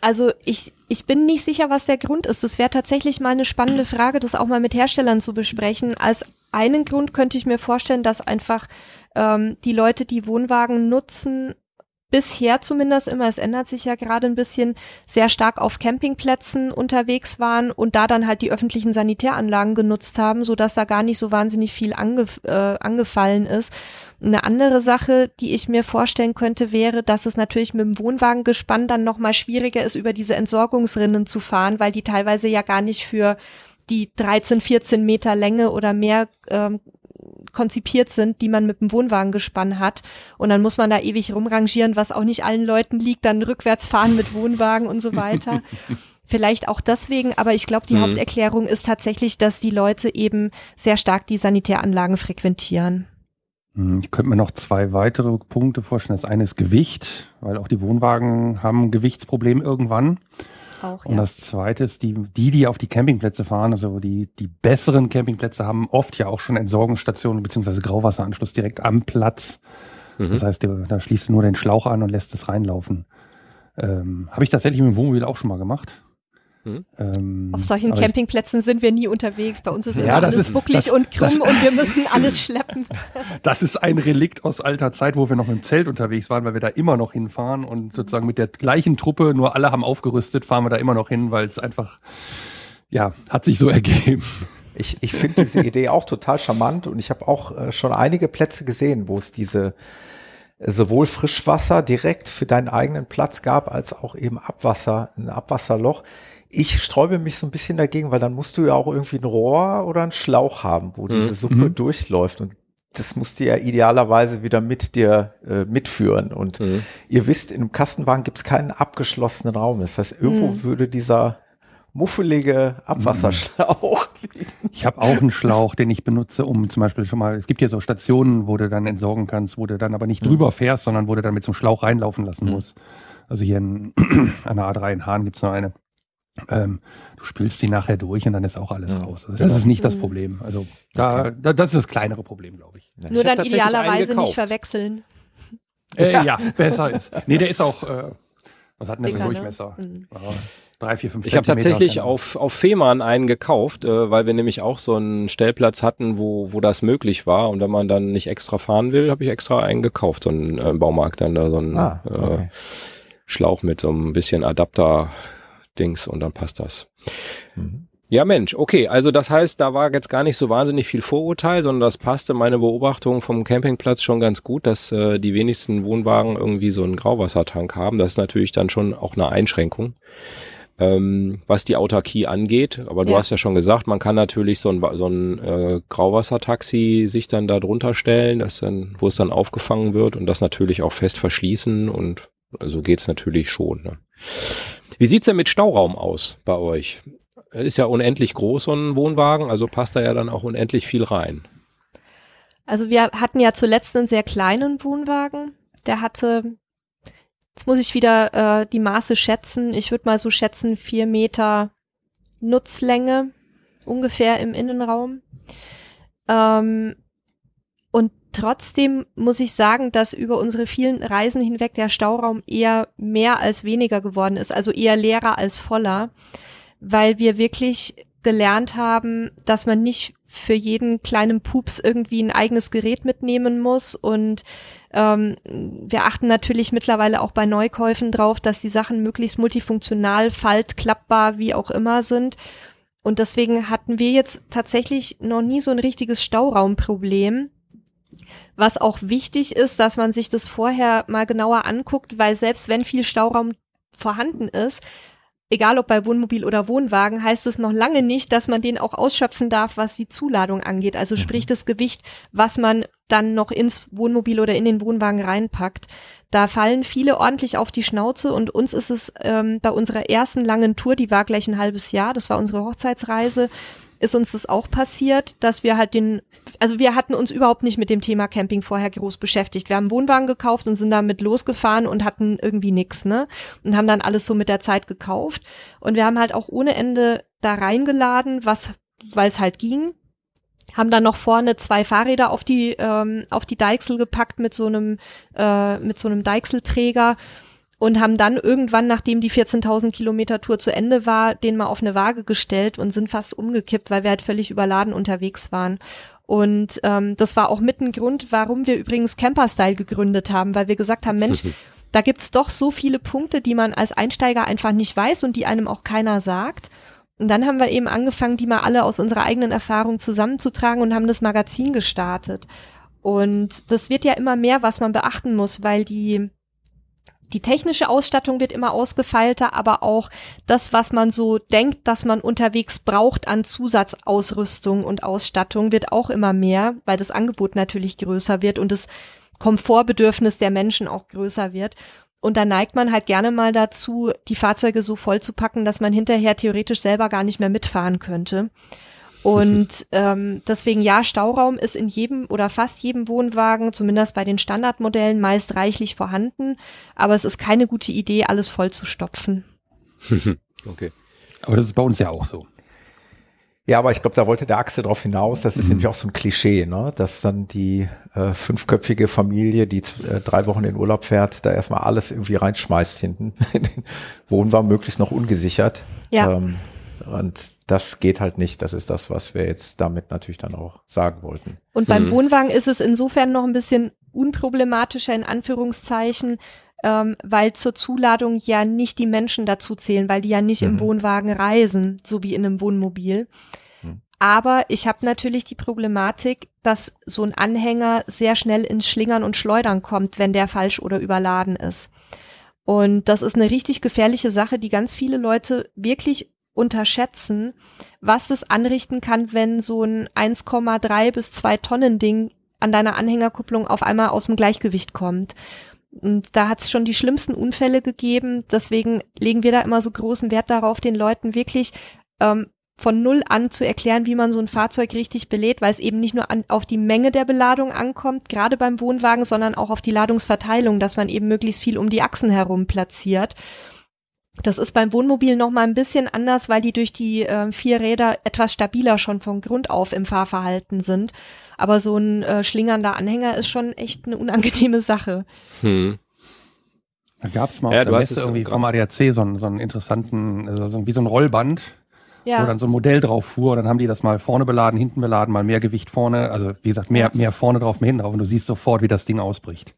Also ich, ich bin nicht sicher, was der Grund ist. Das wäre tatsächlich mal eine spannende Frage, das auch mal mit Herstellern zu besprechen. Als einen Grund könnte ich mir vorstellen, dass einfach ähm, die Leute, die Wohnwagen nutzen, bisher zumindest immer, es ändert sich ja gerade ein bisschen, sehr stark auf Campingplätzen unterwegs waren und da dann halt die öffentlichen Sanitäranlagen genutzt haben, so dass da gar nicht so wahnsinnig viel angef äh, angefallen ist. Eine andere Sache, die ich mir vorstellen könnte, wäre, dass es natürlich mit dem Wohnwagengespann dann nochmal schwieriger ist, über diese Entsorgungsrinnen zu fahren, weil die teilweise ja gar nicht für die 13, 14 Meter Länge oder mehr ähm, konzipiert sind, die man mit dem Wohnwagengespann hat. Und dann muss man da ewig rumrangieren, was auch nicht allen Leuten liegt, dann rückwärts fahren mit Wohnwagen und so weiter. [LAUGHS] Vielleicht auch deswegen, aber ich glaube, die mhm. Haupterklärung ist tatsächlich, dass die Leute eben sehr stark die Sanitäranlagen frequentieren. Hm, ich könnte mir noch zwei weitere Punkte vorstellen. Das eine ist Gewicht, weil auch die Wohnwagen haben ein Gewichtsproblem irgendwann auch. Und ja. das Zweite ist, die, die, die auf die Campingplätze fahren, also die, die besseren Campingplätze haben oft ja auch schon Entsorgungsstationen beziehungsweise Grauwasseranschluss direkt am Platz. Mhm. Das heißt, da schließt du nur den Schlauch an und lässt es reinlaufen. Ähm, Habe ich tatsächlich mit dem Wohnmobil auch schon mal gemacht. Hm? Ähm, Auf solchen Campingplätzen sind wir nie unterwegs. Bei uns ist ja, immer alles ist, bucklig das, und krumm das, und wir müssen alles schleppen. [LAUGHS] Das ist ein Relikt aus alter Zeit, wo wir noch im Zelt unterwegs waren, weil wir da immer noch hinfahren und sozusagen mit der gleichen Truppe, nur alle haben aufgerüstet, fahren wir da immer noch hin, weil es einfach, ja, hat sich so ergeben. Ich, ich finde diese [LAUGHS] Idee auch total charmant und ich habe auch äh, schon einige Plätze gesehen, wo es diese sowohl Frischwasser direkt für deinen eigenen Platz gab, als auch eben Abwasser, ein Abwasserloch. Ich sträube mich so ein bisschen dagegen, weil dann musst du ja auch irgendwie ein Rohr oder einen Schlauch haben, wo diese mhm. Suppe mhm. durchläuft. Und das musst du ja idealerweise wieder mit dir äh, mitführen. Und mhm. ihr wisst, in einem Kastenwagen gibt es keinen abgeschlossenen Raum. Das heißt, irgendwo mhm. würde dieser muffelige Abwasserschlauch liegen. Ich habe auch einen Schlauch, den ich benutze, um zum Beispiel schon mal, es gibt ja so Stationen, wo du dann entsorgen kannst, wo du dann aber nicht mhm. drüber fährst, sondern wo du dann mit so einem Schlauch reinlaufen lassen mhm. musst. Also hier in, [CLEARS THROAT] an der A3 in Hahn gibt's noch eine. Ähm, du spülst die nachher durch und dann ist auch alles ja. raus. Also das ist nicht das mhm. Problem. Also da, okay. da, das ist das kleinere Problem, glaube ich. Ja. Nur ich dann idealerweise nicht verwechseln. Äh, [LAUGHS] ja, besser ist. Nee, der ist auch, äh, was hat denn der für ne? Durchmesser? Mhm. drei, vier, fünf Ich habe tatsächlich auf, auf Fehmarn einen gekauft, äh, weil wir nämlich auch so einen Stellplatz hatten, wo, wo das möglich war. Und wenn man dann nicht extra fahren will, habe ich extra einen gekauft, so einen äh, Baumarkt dann da, so einen ah, äh, okay. Schlauch mit so ein bisschen Adapter Dings und dann passt das. Mhm. Ja, Mensch, okay, also das heißt, da war jetzt gar nicht so wahnsinnig viel Vorurteil, sondern das passte meine Beobachtung vom Campingplatz schon ganz gut, dass äh, die wenigsten Wohnwagen irgendwie so einen Grauwassertank haben. Das ist natürlich dann schon auch eine Einschränkung, ähm, was die Autarkie angeht. Aber du ja. hast ja schon gesagt, man kann natürlich so ein, so ein äh, Grauwassertaxi sich dann da drunter stellen, das dann, wo es dann aufgefangen wird und das natürlich auch fest verschließen und so geht's natürlich schon. Ne? Wie sieht's denn mit Stauraum aus bei euch? Ist ja unendlich groß, so ein Wohnwagen, also passt da ja dann auch unendlich viel rein. Also wir hatten ja zuletzt einen sehr kleinen Wohnwagen. Der hatte, jetzt muss ich wieder äh, die Maße schätzen. Ich würde mal so schätzen, vier Meter Nutzlänge ungefähr im Innenraum. Ähm, Trotzdem muss ich sagen, dass über unsere vielen Reisen hinweg der Stauraum eher mehr als weniger geworden ist, also eher leerer als voller, weil wir wirklich gelernt haben, dass man nicht für jeden kleinen Pups irgendwie ein eigenes Gerät mitnehmen muss. Und ähm, wir achten natürlich mittlerweile auch bei Neukäufen drauf, dass die Sachen möglichst multifunktional, faltklappbar, wie auch immer sind. Und deswegen hatten wir jetzt tatsächlich noch nie so ein richtiges Stauraumproblem. Was auch wichtig ist, dass man sich das vorher mal genauer anguckt, weil selbst wenn viel Stauraum vorhanden ist, egal ob bei Wohnmobil oder Wohnwagen, heißt es noch lange nicht, dass man den auch ausschöpfen darf, was die Zuladung angeht. Also mhm. sprich das Gewicht, was man dann noch ins Wohnmobil oder in den Wohnwagen reinpackt. Da fallen viele ordentlich auf die Schnauze und uns ist es ähm, bei unserer ersten langen Tour, die war gleich ein halbes Jahr, das war unsere Hochzeitsreise, ist uns das auch passiert, dass wir halt den, also wir hatten uns überhaupt nicht mit dem Thema Camping vorher groß beschäftigt. Wir haben einen Wohnwagen gekauft und sind damit losgefahren und hatten irgendwie nix, ne? Und haben dann alles so mit der Zeit gekauft. Und wir haben halt auch ohne Ende da reingeladen, was, weil es halt ging. Haben dann noch vorne zwei Fahrräder auf die, ähm, auf die Deichsel gepackt mit so einem, äh, mit so einem Deichselträger und haben dann irgendwann, nachdem die 14.000 Kilometer Tour zu Ende war, den mal auf eine Waage gestellt und sind fast umgekippt, weil wir halt völlig überladen unterwegs waren. Und ähm, das war auch mit ein Grund, warum wir übrigens Camper-Style gegründet haben, weil wir gesagt haben, Mensch, [LAUGHS] da gibt's doch so viele Punkte, die man als Einsteiger einfach nicht weiß und die einem auch keiner sagt. Und dann haben wir eben angefangen, die mal alle aus unserer eigenen Erfahrung zusammenzutragen und haben das Magazin gestartet. Und das wird ja immer mehr, was man beachten muss, weil die die technische Ausstattung wird immer ausgefeilter, aber auch das, was man so denkt, dass man unterwegs braucht an Zusatzausrüstung und Ausstattung, wird auch immer mehr, weil das Angebot natürlich größer wird und das Komfortbedürfnis der Menschen auch größer wird. Und da neigt man halt gerne mal dazu, die Fahrzeuge so voll zu packen, dass man hinterher theoretisch selber gar nicht mehr mitfahren könnte. Und ähm, deswegen ja, Stauraum ist in jedem oder fast jedem Wohnwagen, zumindest bei den Standardmodellen, meist reichlich vorhanden. Aber es ist keine gute Idee, alles voll zu stopfen. [LAUGHS] okay. Aber das ist bei uns ja auch so. Ja, aber ich glaube, da wollte der Axel drauf hinaus. Das ist mhm. nämlich auch so ein Klischee, ne? dass dann die äh, fünfköpfige Familie, die äh, drei Wochen in Urlaub fährt, da erstmal alles irgendwie reinschmeißt hinten [LAUGHS] in den Wohnwagen, möglichst noch ungesichert. Ja. Ähm, und das geht halt nicht. Das ist das, was wir jetzt damit natürlich dann auch sagen wollten. Und beim hm. Wohnwagen ist es insofern noch ein bisschen unproblematischer in Anführungszeichen, ähm, weil zur Zuladung ja nicht die Menschen dazu zählen, weil die ja nicht mhm. im Wohnwagen reisen, so wie in einem Wohnmobil. Mhm. Aber ich habe natürlich die Problematik, dass so ein Anhänger sehr schnell ins Schlingern und Schleudern kommt, wenn der falsch oder überladen ist. Und das ist eine richtig gefährliche Sache, die ganz viele Leute wirklich unterschätzen, was das anrichten kann, wenn so ein 1,3 bis 2 Tonnen Ding an deiner Anhängerkupplung auf einmal aus dem Gleichgewicht kommt. Und da hat es schon die schlimmsten Unfälle gegeben. Deswegen legen wir da immer so großen Wert darauf, den Leuten wirklich ähm, von null an zu erklären, wie man so ein Fahrzeug richtig belädt, weil es eben nicht nur an, auf die Menge der Beladung ankommt, gerade beim Wohnwagen, sondern auch auf die Ladungsverteilung, dass man eben möglichst viel um die Achsen herum platziert. Das ist beim Wohnmobil noch mal ein bisschen anders, weil die durch die äh, vier Räder etwas stabiler schon von Grund auf im Fahrverhalten sind. Aber so ein äh, schlingernder Anhänger ist schon echt eine unangenehme [LAUGHS] Sache. Hm. Da gab es mal ja, du hast es irgendwie vom ADAC so einen, so einen interessanten, also wie so ein Rollband, ja. wo dann so ein Modell drauf fuhr. Dann haben die das mal vorne beladen, hinten beladen, mal mehr Gewicht vorne. Also wie gesagt, mehr, mehr vorne drauf, mehr hinten drauf. Und du siehst sofort, wie das Ding ausbricht.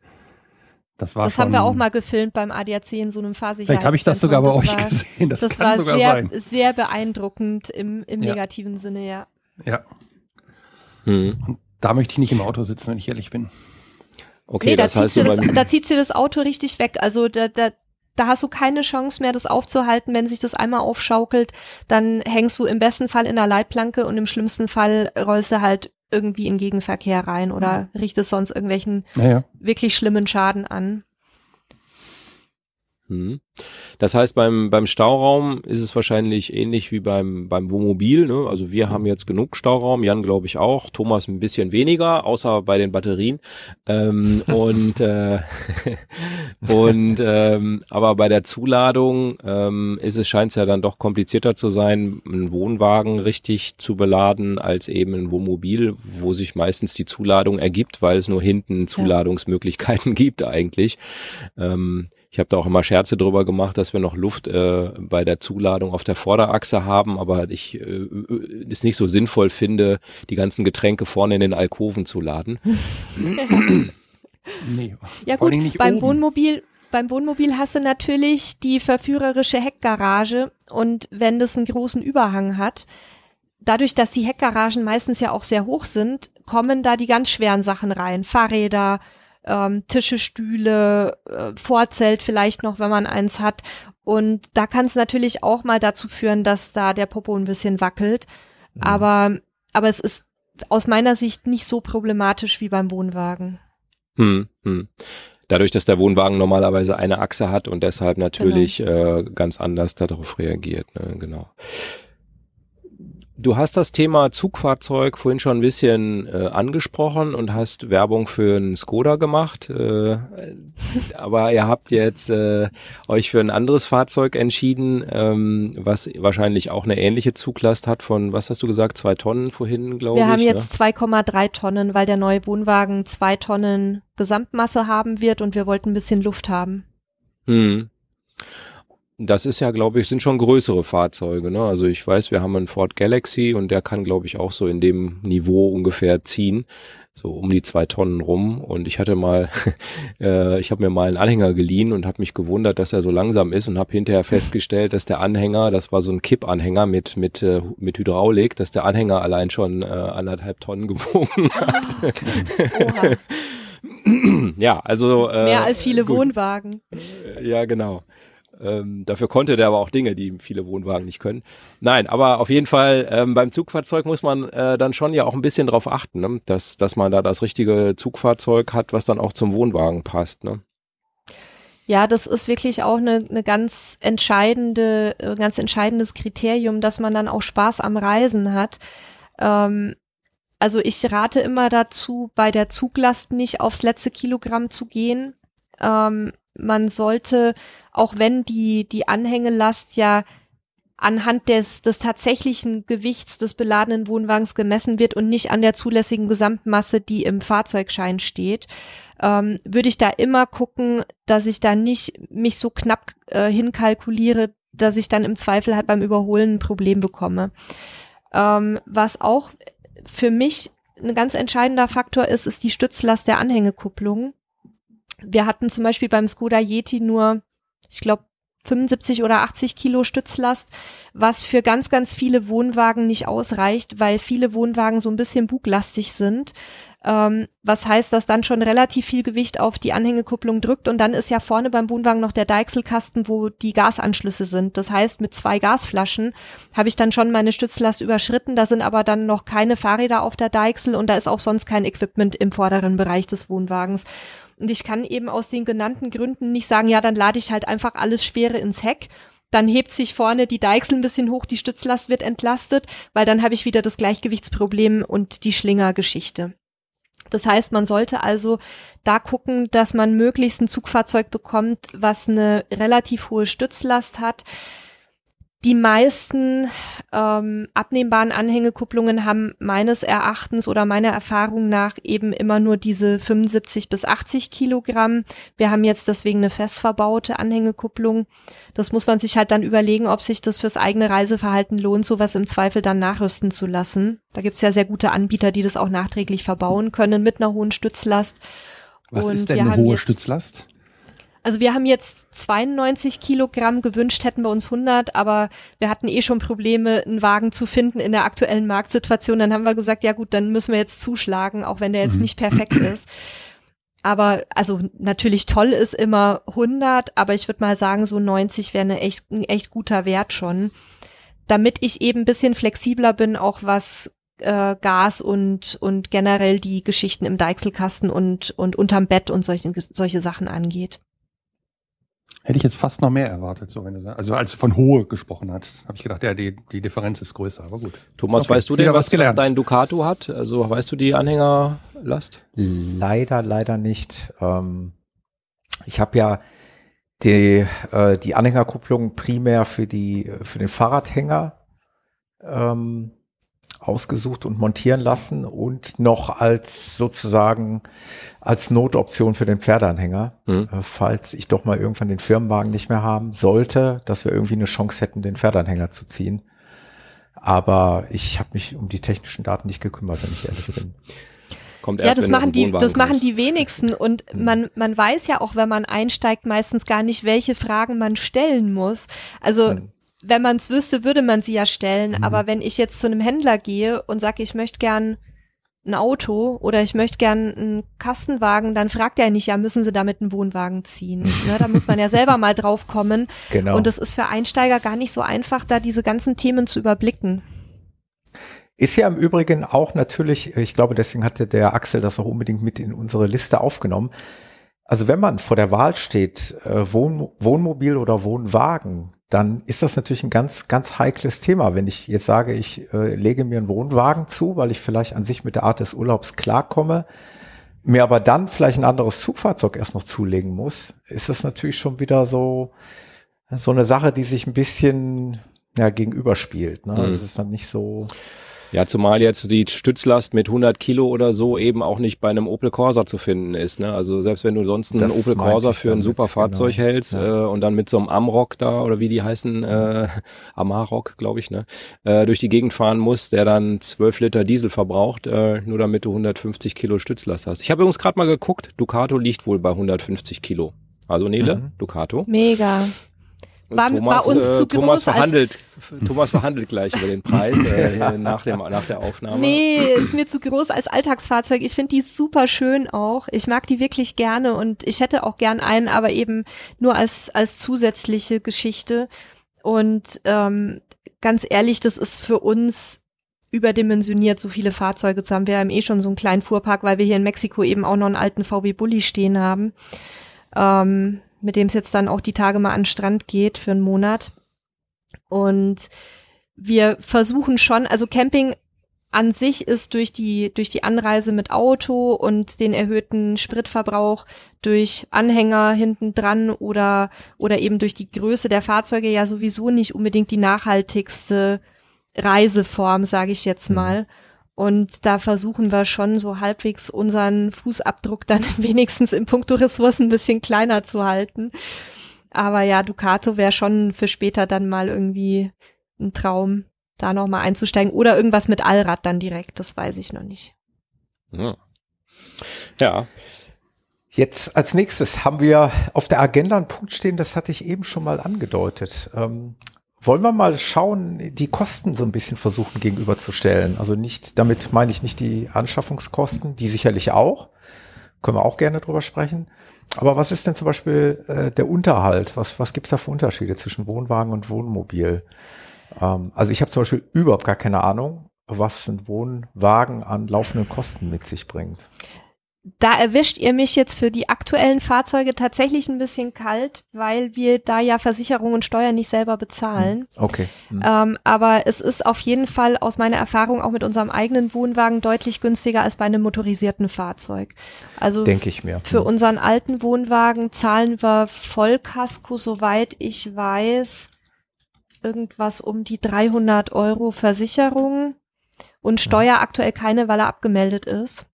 Das, war das schon, haben wir auch mal gefilmt beim ADAC in so einem Fahrsicherheitszentrum. Vielleicht habe ich das sogar bei das euch war, gesehen. Das, das war sehr, sein. sehr beeindruckend im, im ja. negativen Sinne, ja. Ja. Hm. Und da möchte ich nicht im Auto sitzen, wenn ich ehrlich bin. Okay, nee, das da, heißt, das, da zieht sie das Auto richtig weg. Also da, da, da hast du keine Chance mehr, das aufzuhalten. Wenn sich das einmal aufschaukelt, dann hängst du im besten Fall in der Leitplanke und im schlimmsten Fall rollst du halt irgendwie in Gegenverkehr rein oder mhm. richtest sonst irgendwelchen naja. wirklich schlimmen Schaden an. Hm. Das heißt, beim, beim Stauraum ist es wahrscheinlich ähnlich wie beim, beim Wohnmobil. Ne? Also wir haben jetzt genug Stauraum, Jan glaube ich auch, Thomas ein bisschen weniger, außer bei den Batterien. Ähm, [LAUGHS] und äh, und ähm, aber bei der Zuladung ähm, ist es scheint es ja dann doch komplizierter zu sein, einen Wohnwagen richtig zu beladen als eben ein Wohnmobil, wo sich meistens die Zuladung ergibt, weil es nur hinten Zuladungsmöglichkeiten [LAUGHS] gibt eigentlich. Ähm, ich habe da auch immer Scherze drüber gemacht, dass wir noch Luft äh, bei der Zuladung auf der Vorderachse haben, aber ich äh, es nicht so sinnvoll finde, die ganzen Getränke vorne in den Alkoven zu laden. nee, ja gut, beim oben. Wohnmobil beim Wohnmobil hast du natürlich die verführerische Heckgarage und wenn das einen großen Überhang hat, dadurch, dass die Heckgaragen meistens ja auch sehr hoch sind, kommen da die ganz schweren Sachen rein. Fahrräder, ähm, Tische, Stühle, äh, Vorzelt vielleicht noch, wenn man eins hat. Und da kann es natürlich auch mal dazu führen, dass da der Popo ein bisschen wackelt. Mhm. Aber, aber es ist aus meiner Sicht nicht so problematisch wie beim Wohnwagen. Hm, hm. Dadurch, dass der Wohnwagen normalerweise eine Achse hat und deshalb natürlich genau. äh, ganz anders darauf reagiert. Ne? Genau. Du hast das Thema Zugfahrzeug vorhin schon ein bisschen äh, angesprochen und hast Werbung für einen Skoda gemacht. Äh, [LAUGHS] aber ihr habt jetzt äh, euch für ein anderes Fahrzeug entschieden, ähm, was wahrscheinlich auch eine ähnliche Zuglast hat von, was hast du gesagt, zwei Tonnen vorhin, glaube ich. Wir haben jetzt ne? 2,3 Tonnen, weil der neue Wohnwagen zwei Tonnen Gesamtmasse haben wird und wir wollten ein bisschen Luft haben. Hm. Das ist ja, glaube ich, sind schon größere Fahrzeuge. Ne? Also ich weiß, wir haben einen Ford Galaxy und der kann, glaube ich, auch so in dem Niveau ungefähr ziehen, so um die zwei Tonnen rum. Und ich hatte mal, [LAUGHS] äh, ich habe mir mal einen Anhänger geliehen und habe mich gewundert, dass er so langsam ist und habe hinterher festgestellt, dass der Anhänger, das war so ein Kippanhänger mit mit äh, mit Hydraulik, dass der Anhänger allein schon äh, anderthalb Tonnen [LAUGHS] gewogen hat. [CLEARS THROAT] ja, also äh, mehr als viele gut. Wohnwagen. Ja, genau. Ähm, dafür konnte der aber auch Dinge, die viele Wohnwagen nicht können. Nein, aber auf jeden Fall ähm, beim Zugfahrzeug muss man äh, dann schon ja auch ein bisschen drauf achten, ne? dass, dass man da das richtige Zugfahrzeug hat, was dann auch zum Wohnwagen passt. Ne? Ja, das ist wirklich auch eine, eine ganz entscheidende, äh, ganz entscheidendes Kriterium, dass man dann auch Spaß am Reisen hat. Ähm, also ich rate immer dazu, bei der Zuglast nicht aufs letzte Kilogramm zu gehen. Ähm, man sollte, auch wenn die, die Anhängelast ja anhand des, des tatsächlichen Gewichts des beladenen Wohnwagens gemessen wird und nicht an der zulässigen Gesamtmasse, die im Fahrzeugschein steht, ähm, würde ich da immer gucken, dass ich da nicht mich so knapp äh, hinkalkuliere, dass ich dann im Zweifel halt beim Überholen ein Problem bekomme. Ähm, was auch für mich ein ganz entscheidender Faktor ist, ist die Stützlast der Anhängekupplung. Wir hatten zum Beispiel beim Skoda Yeti nur, ich glaube, 75 oder 80 Kilo Stützlast, was für ganz, ganz viele Wohnwagen nicht ausreicht, weil viele Wohnwagen so ein bisschen buglastig sind. Ähm, was heißt, dass dann schon relativ viel Gewicht auf die Anhängekupplung drückt und dann ist ja vorne beim Wohnwagen noch der Deichselkasten, wo die Gasanschlüsse sind. Das heißt, mit zwei Gasflaschen habe ich dann schon meine Stützlast überschritten. Da sind aber dann noch keine Fahrräder auf der Deichsel und da ist auch sonst kein Equipment im vorderen Bereich des Wohnwagens. Und ich kann eben aus den genannten Gründen nicht sagen, ja, dann lade ich halt einfach alles Schwere ins Heck. Dann hebt sich vorne die Deichsel ein bisschen hoch, die Stützlast wird entlastet, weil dann habe ich wieder das Gleichgewichtsproblem und die Schlingergeschichte. Das heißt, man sollte also da gucken, dass man möglichst ein Zugfahrzeug bekommt, was eine relativ hohe Stützlast hat, die meisten ähm, abnehmbaren Anhängekupplungen haben meines Erachtens oder meiner Erfahrung nach eben immer nur diese 75 bis 80 Kilogramm. Wir haben jetzt deswegen eine fest verbaute Anhängekupplung. Das muss man sich halt dann überlegen, ob sich das fürs eigene Reiseverhalten lohnt, sowas im Zweifel dann nachrüsten zu lassen. Da gibt's ja sehr gute Anbieter, die das auch nachträglich verbauen können mit einer hohen Stützlast. Was Und ist denn eine hohe Stützlast? Also wir haben jetzt 92 Kilogramm gewünscht, hätten wir uns 100, aber wir hatten eh schon Probleme, einen Wagen zu finden in der aktuellen Marktsituation. Dann haben wir gesagt, ja gut, dann müssen wir jetzt zuschlagen, auch wenn der jetzt mhm. nicht perfekt ist. Aber also natürlich toll ist immer 100, aber ich würde mal sagen, so 90 wäre echt, ein echt guter Wert schon, damit ich eben ein bisschen flexibler bin, auch was äh, Gas und und generell die Geschichten im Deichselkasten und und unterm Bett und solche solche Sachen angeht. Hätte ich jetzt fast noch mehr erwartet, so wenn du sagst. Also als du von Hohe gesprochen hat, habe ich gedacht, ja, die, die Differenz ist größer, aber gut. Thomas, okay, weißt du denn, was, was dein Ducato hat? Also weißt du die Anhängerlast? Leider, leider nicht. Ähm, ich habe ja die, äh, die Anhängerkupplung primär für die für den Fahrradhänger ähm, ausgesucht und montieren lassen und noch als sozusagen als Notoption für den Pferdeanhänger, mhm. falls ich doch mal irgendwann den Firmenwagen nicht mehr haben sollte, dass wir irgendwie eine Chance hätten, den Pferdeanhänger zu ziehen. Aber ich habe mich um die technischen Daten nicht gekümmert, wenn ich ehrlich bin. Kommt erst, ja, das machen die, das machen die wenigsten und mhm. man, man weiß ja auch, wenn man einsteigt, meistens gar nicht, welche Fragen man stellen muss. Also mhm wenn man es wüsste, würde man sie ja stellen. Mhm. Aber wenn ich jetzt zu einem Händler gehe und sage, ich möchte gern ein Auto oder ich möchte gern einen Kastenwagen, dann fragt er nicht, ja, müssen Sie damit einen Wohnwagen ziehen? [LAUGHS] ne, da muss man ja selber mal drauf kommen. Genau. Und es ist für Einsteiger gar nicht so einfach, da diese ganzen Themen zu überblicken. Ist ja im Übrigen auch natürlich, ich glaube, deswegen hatte der Axel das auch unbedingt mit in unsere Liste aufgenommen. Also wenn man vor der Wahl steht, äh, Wohn Wohnmobil oder Wohnwagen, dann ist das natürlich ein ganz, ganz heikles Thema. Wenn ich jetzt sage, ich äh, lege mir einen Wohnwagen zu, weil ich vielleicht an sich mit der Art des Urlaubs klarkomme, mir aber dann vielleicht ein anderes Zugfahrzeug erst noch zulegen muss, ist das natürlich schon wieder so, so eine Sache, die sich ein bisschen ja, gegenüberspielt. Ne? Mhm. Das ist dann nicht so. Ja, zumal jetzt die Stützlast mit 100 Kilo oder so eben auch nicht bei einem Opel Corsa zu finden ist. Ne? Also selbst wenn du sonst einen das Opel Corsa für ein super Fahrzeug genau. hältst ja. äh, und dann mit so einem Amrock da oder wie die heißen, äh, [LAUGHS] Amarok, glaube ich, ne, äh, durch die Gegend fahren musst, der dann 12 Liter Diesel verbraucht, äh, nur damit du 150 Kilo Stützlast hast. Ich habe übrigens gerade mal geguckt, Ducato liegt wohl bei 150 Kilo. Also Nele, mhm. Ducato. Mega. War, Thomas, war uns äh, zu Thomas groß. Verhandelt, Thomas verhandelt gleich über den Preis äh, [LAUGHS] nach, dem, nach der Aufnahme. Nee, ist mir zu groß als Alltagsfahrzeug. Ich finde die super schön auch. Ich mag die wirklich gerne und ich hätte auch gern einen, aber eben nur als, als zusätzliche Geschichte. Und ähm, ganz ehrlich, das ist für uns überdimensioniert, so viele Fahrzeuge zu haben. Wir haben eh schon so einen kleinen Fuhrpark, weil wir hier in Mexiko eben auch noch einen alten VW Bulli stehen haben. Ähm, mit dem es jetzt dann auch die Tage mal an den Strand geht für einen Monat. Und wir versuchen schon, also Camping an sich ist durch die, durch die Anreise mit Auto und den erhöhten Spritverbrauch durch Anhänger hinten dran oder, oder eben durch die Größe der Fahrzeuge ja sowieso nicht unbedingt die nachhaltigste Reiseform, sage ich jetzt mhm. Und da versuchen wir schon so halbwegs unseren Fußabdruck dann [LAUGHS] wenigstens im Punkto Ressourcen ein bisschen kleiner zu halten. Aber ja, Ducato wäre schon für später dann mal irgendwie ein Traum, da nochmal einzusteigen. Oder irgendwas mit Allrad dann direkt, das weiß ich noch nicht. Ja. ja. Jetzt als nächstes haben wir auf der Agenda einen Punkt stehen, das hatte ich eben schon mal angedeutet. Ähm, wollen wir mal schauen, die Kosten so ein bisschen versuchen gegenüberzustellen? Also nicht, damit meine ich nicht die Anschaffungskosten, die sicherlich auch. Können wir auch gerne drüber sprechen. Aber was ist denn zum Beispiel äh, der Unterhalt? Was, was gibt's da für Unterschiede zwischen Wohnwagen und Wohnmobil? Ähm, also ich habe zum Beispiel überhaupt gar keine Ahnung, was ein Wohnwagen an laufenden Kosten mit sich bringt da erwischt ihr mich jetzt für die aktuellen Fahrzeuge tatsächlich ein bisschen kalt, weil wir da ja Versicherung und Steuern nicht selber bezahlen. Hm, okay. Mhm. Ähm, aber es ist auf jeden Fall aus meiner Erfahrung auch mit unserem eigenen Wohnwagen deutlich günstiger als bei einem motorisierten Fahrzeug. Also denke ich mir. Für mhm. unseren alten Wohnwagen zahlen wir Vollkasko, soweit ich weiß, irgendwas um die 300 Euro Versicherung und Steuer aktuell keine, weil er abgemeldet ist.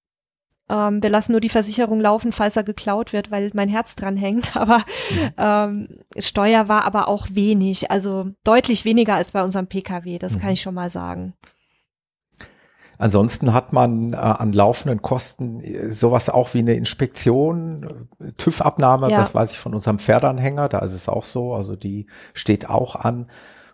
Ähm, wir lassen nur die Versicherung laufen, falls er geklaut wird, weil mein Herz dran hängt. [LAUGHS] Aber ähm, Steuer war aber auch wenig, also deutlich weniger als bei unserem Pkw, das mhm. kann ich schon mal sagen. Ansonsten hat man äh, an laufenden Kosten äh, sowas auch wie eine Inspektion, äh, TÜV-Abnahme, ja. das weiß ich von unserem Pferdeanhänger, da ist es auch so, also die steht auch an.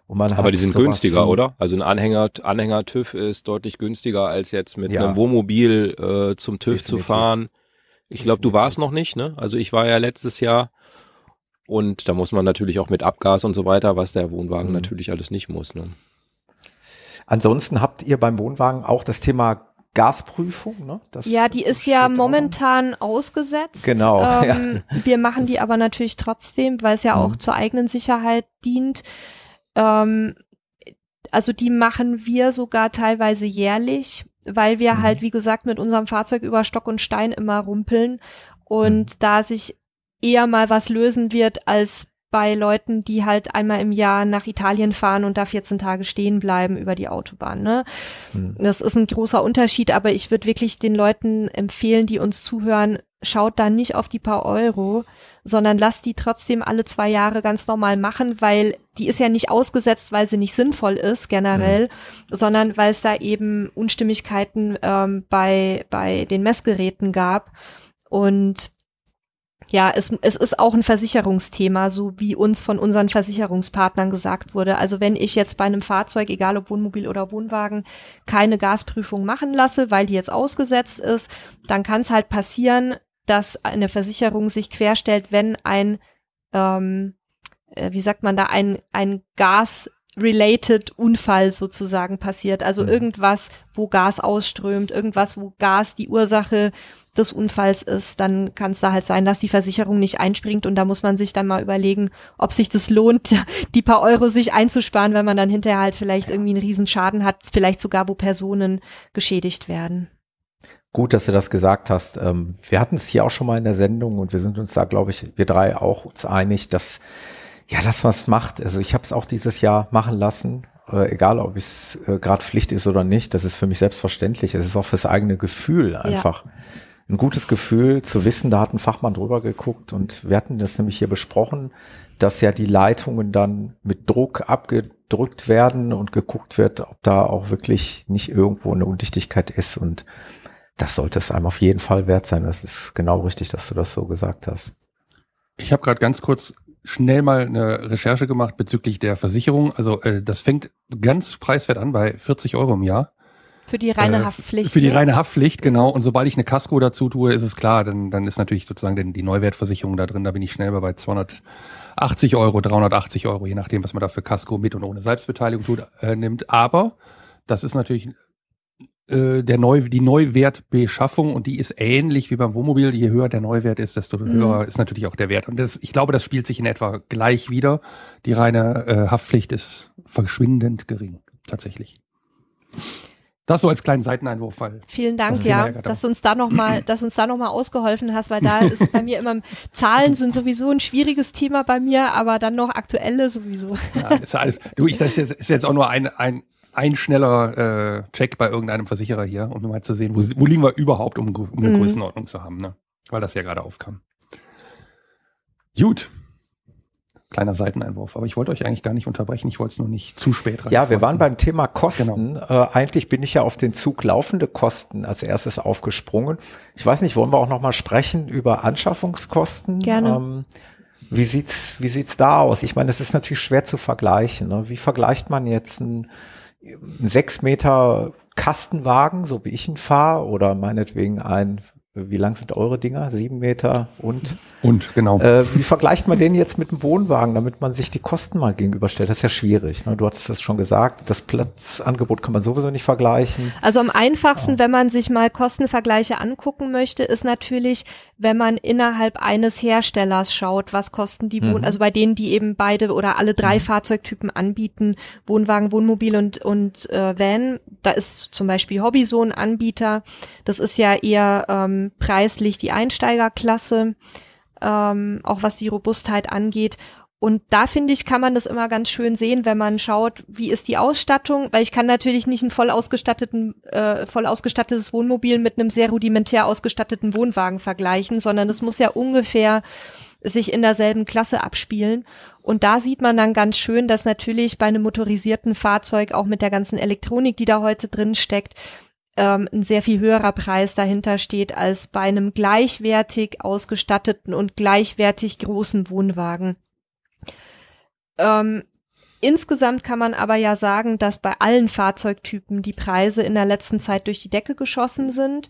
Aber die sind günstiger, oder? Also ein Anhänger, Anhänger TÜV ist deutlich günstiger als jetzt mit ja. einem Wohnmobil äh, zum TÜV Definitiv. zu fahren. Ich glaube, du warst noch nicht, ne? Also ich war ja letztes Jahr und da muss man natürlich auch mit Abgas und so weiter, was der Wohnwagen mhm. natürlich alles nicht muss. Ne? Ansonsten habt ihr beim Wohnwagen auch das Thema Gasprüfung, ne? Das ja, die ist ja momentan ausgesetzt. Genau. [LAUGHS] Ähm, ja. Wir machen die aber natürlich trotzdem, weil es ja auch mhm. zur eigenen Sicherheit dient. Ähm, also die machen wir sogar teilweise jährlich, weil wir mhm. halt, wie gesagt, mit unserem Fahrzeug über Stock und Stein immer rumpeln und mhm. da sich eher mal was lösen wird als bei Leuten, die halt einmal im Jahr nach Italien fahren und da 14 Tage stehen bleiben über die Autobahn. Ne? Mhm. Das ist ein großer Unterschied, aber ich würde wirklich den Leuten empfehlen, die uns zuhören, schaut da nicht auf die paar Euro, sondern lasst die trotzdem alle zwei Jahre ganz normal machen, weil die ist ja nicht ausgesetzt, weil sie nicht sinnvoll ist generell, mhm. sondern weil es da eben Unstimmigkeiten ähm, bei, bei den Messgeräten gab. Und ja, es, es ist auch ein Versicherungsthema, so wie uns von unseren Versicherungspartnern gesagt wurde. Also wenn ich jetzt bei einem Fahrzeug, egal ob Wohnmobil oder Wohnwagen, keine Gasprüfung machen lasse, weil die jetzt ausgesetzt ist, dann kann es halt passieren, dass eine Versicherung sich querstellt, wenn ein, ähm, äh, wie sagt man da, ein, ein Gas related Unfall sozusagen passiert. Also mhm. irgendwas, wo Gas ausströmt, irgendwas, wo Gas die Ursache des Unfalls ist, dann kann es da halt sein, dass die Versicherung nicht einspringt und da muss man sich dann mal überlegen, ob sich das lohnt, [LAUGHS] die paar Euro sich einzusparen, wenn man dann hinterher halt vielleicht irgendwie einen Riesenschaden hat, vielleicht sogar, wo Personen geschädigt werden. Gut, dass du das gesagt hast. Ähm, wir hatten es hier auch schon mal in der Sendung und wir sind uns da, glaube ich, wir drei auch uns einig, dass ja, das was macht. Also ich habe es auch dieses Jahr machen lassen, äh, egal ob es äh, gerade Pflicht ist oder nicht. Das ist für mich selbstverständlich. Es ist auch fürs eigene Gefühl einfach. Ja. Ein gutes Gefühl zu wissen, da hat ein Fachmann drüber geguckt und wir hatten das nämlich hier besprochen, dass ja die Leitungen dann mit Druck abgedrückt werden und geguckt wird, ob da auch wirklich nicht irgendwo eine Undichtigkeit ist und das sollte es einem auf jeden Fall wert sein. Das ist genau richtig, dass du das so gesagt hast. Ich habe gerade ganz kurz schnell mal eine Recherche gemacht bezüglich der Versicherung. Also äh, das fängt ganz preiswert an bei 40 Euro im Jahr. Für die reine äh, Haftpflicht. Für die ne? reine Haftpflicht, genau. Und sobald ich eine Casco dazu tue, ist es klar, dann, dann ist natürlich sozusagen die Neuwertversicherung da drin. Da bin ich schnell bei 280 Euro, 380 Euro, je nachdem, was man da für Casco mit und ohne Selbstbeteiligung tut, äh, nimmt. Aber das ist natürlich äh, der Neu die Neuwertbeschaffung und die ist ähnlich wie beim Wohnmobil. Je höher der Neuwert ist, desto mhm. höher ist natürlich auch der Wert. Und das, ich glaube, das spielt sich in etwa gleich wieder. Die reine äh, Haftpflicht ist verschwindend gering, tatsächlich. Das so als kleinen Seiteneinwurf, weil vielen Dank, ja, dass du uns da noch mal, dass uns da noch mal ausgeholfen hast, weil da ist bei mir immer [LAUGHS] Zahlen sind sowieso ein schwieriges Thema bei mir, aber dann noch aktuelle sowieso. Ja, ist ja alles. Du, ich das ist jetzt, ist jetzt auch nur ein ein ein schneller äh, Check bei irgendeinem Versicherer hier, um mal zu sehen, wo, wo liegen wir überhaupt, um, um eine mhm. Größenordnung zu haben, ne? Weil das ja gerade aufkam. Gut. Kleiner Seiteneinwurf, aber ich wollte euch eigentlich gar nicht unterbrechen, ich wollte es nur nicht zu spät rein. Ja, wir waren beim Thema Kosten. Genau. Äh, eigentlich bin ich ja auf den Zug laufende Kosten als erstes aufgesprungen. Ich weiß nicht, wollen wir auch noch mal sprechen über Anschaffungskosten? Gerne. Ähm, wie sieht's, wie sieht's da aus? Ich meine, es ist natürlich schwer zu vergleichen. Ne? Wie vergleicht man jetzt ein sechs Meter Kastenwagen, so wie ich ihn fahre, oder meinetwegen ein wie lang sind eure Dinger? Sieben Meter und? Und, genau. Äh, wie vergleicht man den jetzt mit dem Wohnwagen, damit man sich die Kosten mal gegenüberstellt? Das ist ja schwierig. Ne? Du hattest das schon gesagt. Das Platzangebot kann man sowieso nicht vergleichen. Also am einfachsten, ja. wenn man sich mal Kostenvergleiche angucken möchte, ist natürlich, wenn man innerhalb eines Herstellers schaut, was kosten die Wohn, mhm. also bei denen, die eben beide oder alle drei mhm. Fahrzeugtypen anbieten, Wohnwagen, Wohnmobil und, und äh, Van. Da ist zum Beispiel Hobby so ein Anbieter. Das ist ja eher ähm, preislich die Einsteigerklasse, ähm, auch was die Robustheit angeht. Und da finde ich, kann man das immer ganz schön sehen, wenn man schaut, wie ist die Ausstattung, weil ich kann natürlich nicht ein voll ausgestatteten, äh, voll ausgestattetes Wohnmobil mit einem sehr rudimentär ausgestatteten Wohnwagen vergleichen, sondern es muss ja ungefähr sich in derselben Klasse abspielen. Und da sieht man dann ganz schön, dass natürlich bei einem motorisierten Fahrzeug auch mit der ganzen Elektronik, die da heute drin steckt, ähm, ein sehr viel höherer Preis dahinter steht als bei einem gleichwertig ausgestatteten und gleichwertig großen Wohnwagen. Ähm, insgesamt kann man aber ja sagen, dass bei allen Fahrzeugtypen die Preise in der letzten Zeit durch die Decke geschossen sind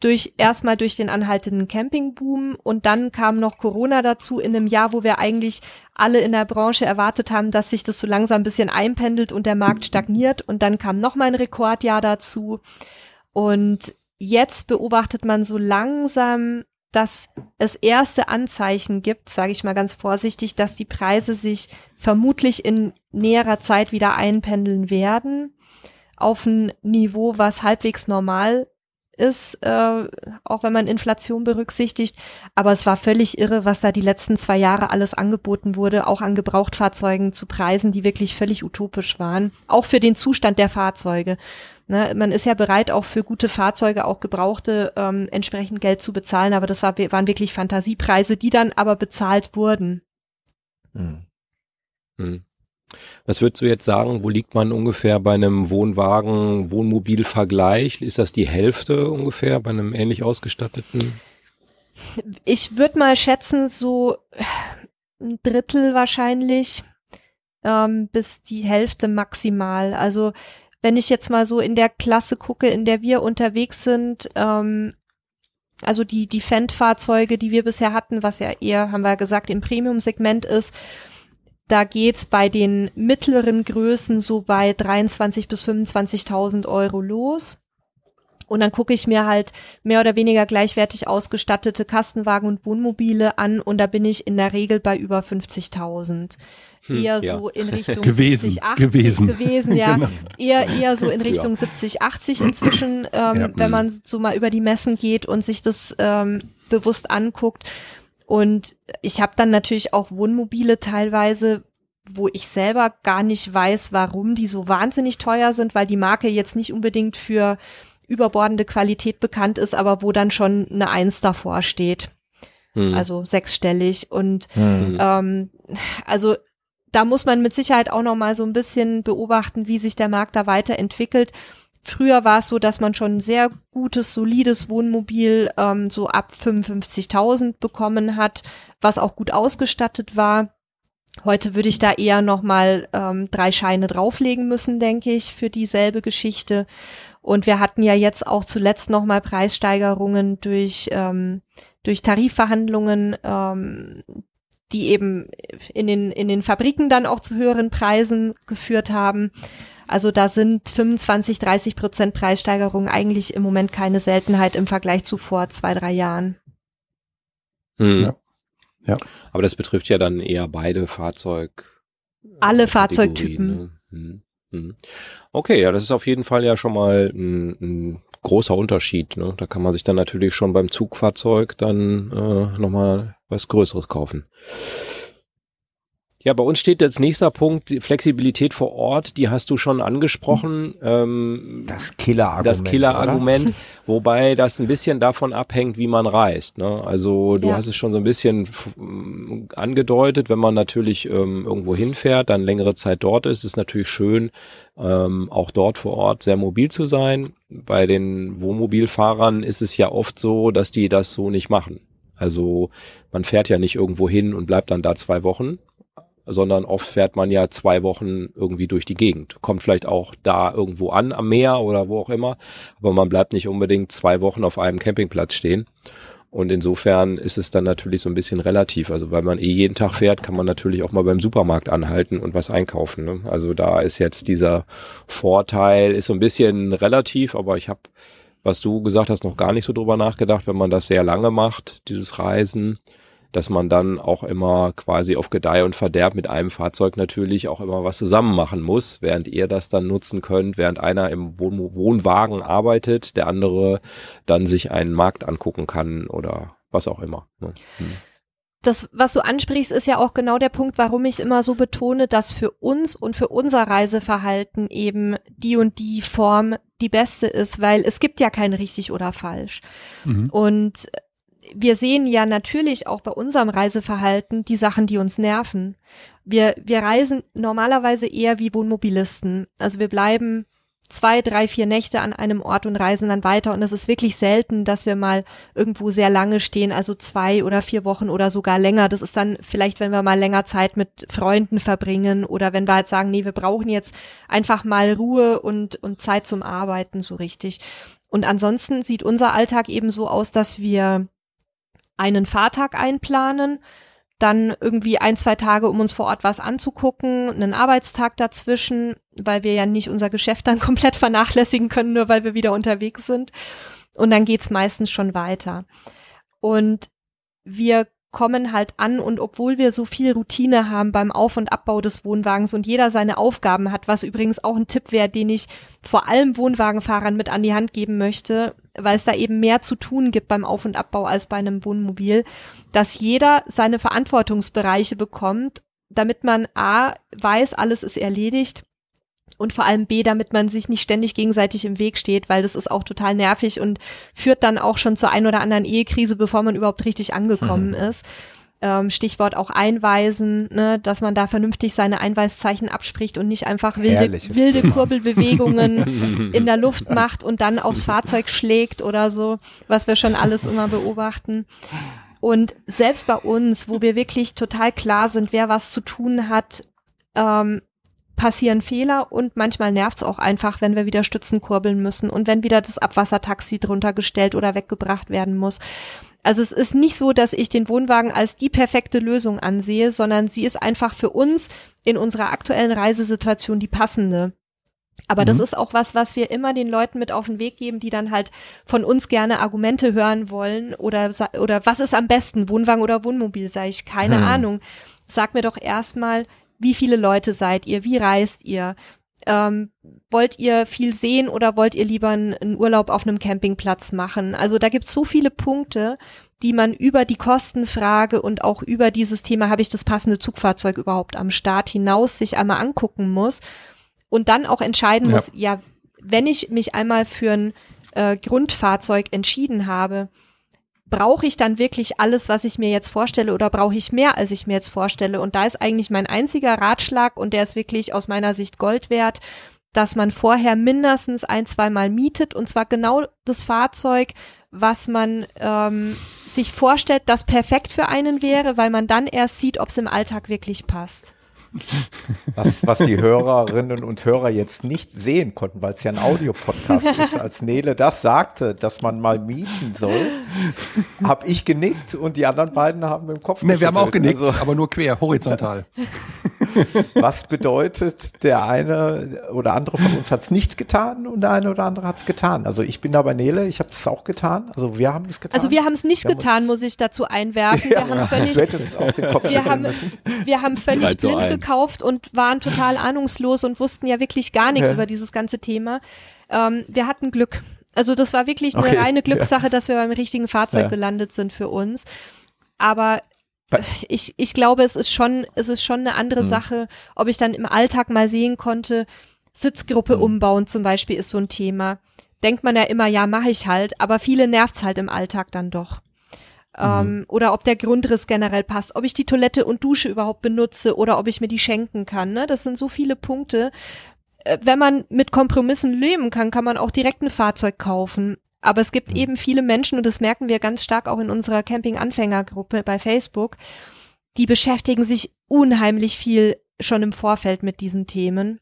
durch erstmal durch den anhaltenden Campingboom und dann kam noch Corona dazu in einem Jahr, wo wir eigentlich alle in der Branche erwartet haben, dass sich das so langsam ein bisschen einpendelt und der Markt stagniert. Und dann kam noch mal ein Rekordjahr dazu. Und jetzt beobachtet man so langsam, dass es erste Anzeichen gibt, sage ich mal ganz vorsichtig, dass die Preise sich vermutlich in näherer Zeit wieder einpendeln werden auf ein Niveau, was halbwegs normal ist, äh, auch wenn man Inflation berücksichtigt. Aber es war völlig irre, was da die letzten zwei Jahre alles angeboten wurde, auch an Gebrauchtfahrzeugen zu Preisen, die wirklich völlig utopisch waren. Auch für den Zustand der Fahrzeuge. Ne, man ist ja bereit, auch für gute Fahrzeuge, auch gebrauchte, ähm, entsprechend Geld zu bezahlen, aber das war, waren wirklich Fantasiepreise, die dann aber bezahlt wurden. Hm. Hm. Was würdest du jetzt sagen, wo liegt man ungefähr bei einem Wohnwagen, Wohnmobil-Vergleich? Ist das die Hälfte ungefähr bei einem ähnlich ausgestatteten? Ich würde mal schätzen, so ein Drittel wahrscheinlich ähm, bis die Hälfte maximal. Also wenn ich jetzt mal so in der Klasse gucke, in der wir unterwegs sind, ähm, also die, die Fendt-Fahrzeuge, die wir bisher hatten, was ja eher, haben wir gesagt, im Premium-Segment ist, Da geht's bei den mittleren Größen so bei 23 bis 25.000 Euro los. Und dann gucke ich mir halt mehr oder weniger gleichwertig ausgestattete Kastenwagen und Wohnmobile an und da bin ich in der Regel bei über 50.000. Hm, eher ja. so in [LAUGHS] Richtung gewesen, 70, 80 gewesen, gewesen ja. [LAUGHS] genau. Eher, eher so in Richtung ja. 70, 80 inzwischen, [CLEARS THROAT] ähm, ja, wenn man so mal über die Messen geht und sich das ähm, bewusst anguckt. Und ich habe dann natürlich auch Wohnmobile teilweise, wo ich selber gar nicht weiß, warum die so wahnsinnig teuer sind, weil die Marke jetzt nicht unbedingt für überbordende Qualität bekannt ist, aber wo dann schon eine Eins davor steht. Hm. Also sechsstellig. Und hm. ähm, also da muss man mit Sicherheit auch noch mal so ein bisschen beobachten, wie sich der Markt da weiterentwickelt. Früher war es so, dass man schon ein sehr gutes, solides Wohnmobil ähm, so ab 55.000 bekommen hat, was auch gut ausgestattet war. Heute würde ich da eher noch mal ähm, drei Scheine drauflegen müssen, denke ich, für dieselbe Geschichte. Und wir hatten ja jetzt auch zuletzt nochmal Preissteigerungen durch, ähm, durch Tarifverhandlungen, ähm, die eben in den, in den Fabriken dann auch zu höheren Preisen geführt haben. Also da sind 25, 30 Prozent Preissteigerungen eigentlich im Moment keine Seltenheit im Vergleich zu vor zwei, drei Jahren. Hm. Ja. ja. Aber das betrifft ja dann eher beide Fahrzeug. Alle Fahrzeugtypen. Ne? Hm. Mhm. Okay, ja, das ist auf jeden Fall ja schon mal ein, ein großer Unterschied. Ne? Da kann man sich dann natürlich schon beim Zugfahrzeug dann äh, nochmal was Größeres kaufen. Ja, bei uns steht jetzt nächster Punkt, die Flexibilität vor Ort, die hast du schon angesprochen. Ähm, das Killer-Argument. Das Killer-Argument, [LAUGHS] wobei das ein bisschen davon abhängt, wie man reist. Ne? Also du ja. hast es schon so ein bisschen angedeutet, wenn man natürlich ähm, irgendwo hinfährt, dann längere Zeit dort ist, ist natürlich schön, ähm, auch dort vor Ort sehr mobil zu sein. Bei den Wohnmobilfahrern ist es ja oft so, dass die das so nicht machen. Also man fährt ja nicht irgendwo hin und bleibt dann da zwei Wochen, sondern oft fährt man ja zwei Wochen irgendwie durch die Gegend. Kommt vielleicht auch da irgendwo an, am Meer oder wo auch immer, aber man bleibt nicht unbedingt zwei Wochen auf einem Campingplatz stehen. Und insofern ist es dann natürlich so ein bisschen relativ. Also weil man eh jeden Tag fährt, kann man natürlich auch mal beim Supermarkt anhalten und was einkaufen. Ne? Also da ist jetzt dieser Vorteil, ist so ein bisschen relativ, aber ich habe, was du gesagt hast, noch gar nicht so drüber nachgedacht, wenn man das sehr lange macht, dieses Reisen dass man dann auch immer quasi auf Gedeih und Verderb mit einem Fahrzeug natürlich auch immer was zusammen machen muss, während ihr das dann nutzen könnt, während einer im Wohn Wohnwagen arbeitet, der andere dann sich einen Markt angucken kann oder was auch immer. Ne? Hm. Das, was du ansprichst, ist ja auch genau der Punkt, warum ich immer so betone, dass für uns und für unser Reiseverhalten eben die und die Form die beste ist, weil es gibt ja kein richtig oder falsch. Mhm. Und wir sehen ja natürlich auch bei unserem Reiseverhalten die Sachen, die uns nerven. Wir, wir reisen normalerweise eher wie Wohnmobilisten. Also wir bleiben zwei, drei, vier Nächte an einem Ort und reisen dann weiter. Und es ist wirklich selten, dass wir mal irgendwo sehr lange stehen, also zwei oder vier Wochen oder sogar länger. Das ist dann vielleicht, wenn wir mal länger Zeit mit Freunden verbringen oder wenn wir halt sagen, nee, wir brauchen jetzt einfach mal Ruhe und, und Zeit zum Arbeiten so richtig. Und ansonsten sieht unser Alltag eben so aus, dass wir einen Fahrtag einplanen, dann irgendwie ein, zwei Tage, um uns vor Ort was anzugucken, einen Arbeitstag dazwischen, weil wir ja nicht unser Geschäft dann [LAUGHS] komplett vernachlässigen können, nur weil wir wieder unterwegs sind. Und dann geht's meistens schon weiter. Und wir kommen halt an und obwohl wir so viel Routine haben beim Auf- und Abbau des Wohnwagens und jeder seine Aufgaben hat, was übrigens auch ein Tipp wäre, den ich vor allem Wohnwagenfahrern mit an die Hand geben möchte, weil es da eben mehr zu tun gibt beim Auf- und Abbau als bei einem Wohnmobil, dass jeder seine Verantwortungsbereiche bekommt, damit man A weiß, alles ist erledigt und vor allem B, damit man sich nicht ständig gegenseitig im Weg steht, weil das ist auch total nervig und führt dann auch schon zur ein oder anderen Ehekrise, bevor man überhaupt richtig angekommen mhm. ist. Ähm, Stichwort auch Einweisen, ne, dass man da vernünftig seine Einweiszeichen abspricht und nicht einfach wilde, wilde Kurbelbewegungen [LAUGHS] in der Luft macht und dann aufs Fahrzeug schlägt oder so, was wir schon alles immer beobachten. Und selbst bei uns, wo wir wirklich total klar sind, wer was zu tun hat, ähm, passieren Fehler und manchmal nervt es auch einfach, wenn wir wieder Stützen kurbeln müssen und wenn wieder das Abwassertaxi drunter gestellt oder weggebracht werden muss. Also es ist nicht so, dass ich den Wohnwagen als die perfekte Lösung ansehe, sondern sie ist einfach für uns in unserer aktuellen Reisesituation die passende. Aber mhm. das ist auch was, was wir immer den Leuten mit auf den Weg geben, die dann halt von uns gerne Argumente hören wollen oder, oder was ist am besten, Wohnwagen oder Wohnmobil, sage ich, keine hm. Ahnung. Sag mir doch erstmal, wie viele Leute seid ihr, wie reist ihr, ähm, wollt ihr viel sehen oder wollt ihr lieber einen Urlaub auf einem Campingplatz machen? Also da gibt es so viele Punkte, die man über die Kostenfrage und auch über dieses Thema, habe ich das passende Zugfahrzeug überhaupt am Start hinaus, sich einmal angucken muss und dann auch entscheiden ja. muss, ja, wenn ich mich einmal für ein äh, Grundfahrzeug entschieden habe, brauche ich dann wirklich alles, was ich mir jetzt vorstelle oder brauche ich mehr, als ich mir jetzt vorstelle? Und da ist eigentlich mein einziger Ratschlag und der ist wirklich aus meiner Sicht Gold wert, dass man vorher mindestens ein, zweimal mietet und zwar genau das Fahrzeug, was man ähm, sich vorstellt, das perfekt für einen wäre, weil man dann erst sieht, ob es im Alltag wirklich passt. Was, was die Hörerinnen und Hörer jetzt nicht sehen konnten, weil es ja ein Audiopodcast [LAUGHS] ist, als Nele das sagte, dass man mal mieten soll, habe ich genickt und die anderen beiden haben im Kopf Nee, wir haben auch genickt, also, aber nur quer, horizontal. [LAUGHS] [LAUGHS] was bedeutet, der eine oder andere von uns hat es nicht getan und der eine oder andere hat es getan. Also ich bin da bei Nele, ich habe das auch getan. Also wir haben es getan. Also wir haben es nicht wir getan, muss ich dazu einwerfen. Wir haben völlig, [LAUGHS] wir haben, wir haben völlig blind gekauft und waren total ahnungslos und wussten ja wirklich gar nichts ja. über dieses ganze Thema. Ähm, wir hatten Glück. Also das war wirklich eine okay. reine Glückssache, ja. dass wir beim richtigen Fahrzeug ja. gelandet sind für uns. Aber ich, ich glaube, es ist schon, es ist schon eine andere mhm. Sache, ob ich dann im Alltag mal sehen konnte, Sitzgruppe mhm. umbauen zum Beispiel ist so ein Thema. Denkt man ja immer, ja, mache ich halt, aber viele nervt's halt im Alltag dann doch. Ähm, mhm. Oder ob der Grundriss generell passt, ob ich die Toilette und Dusche überhaupt benutze oder ob ich mir die schenken kann. Ne? Das sind so viele Punkte. Äh, wenn man mit Kompromissen leben kann, kann man auch direkt ein Fahrzeug kaufen. Aber es gibt mhm. eben viele Menschen, und das merken wir ganz stark auch in unserer Camping-Anfängergruppe bei Facebook, die beschäftigen sich unheimlich viel schon im Vorfeld mit diesen Themen.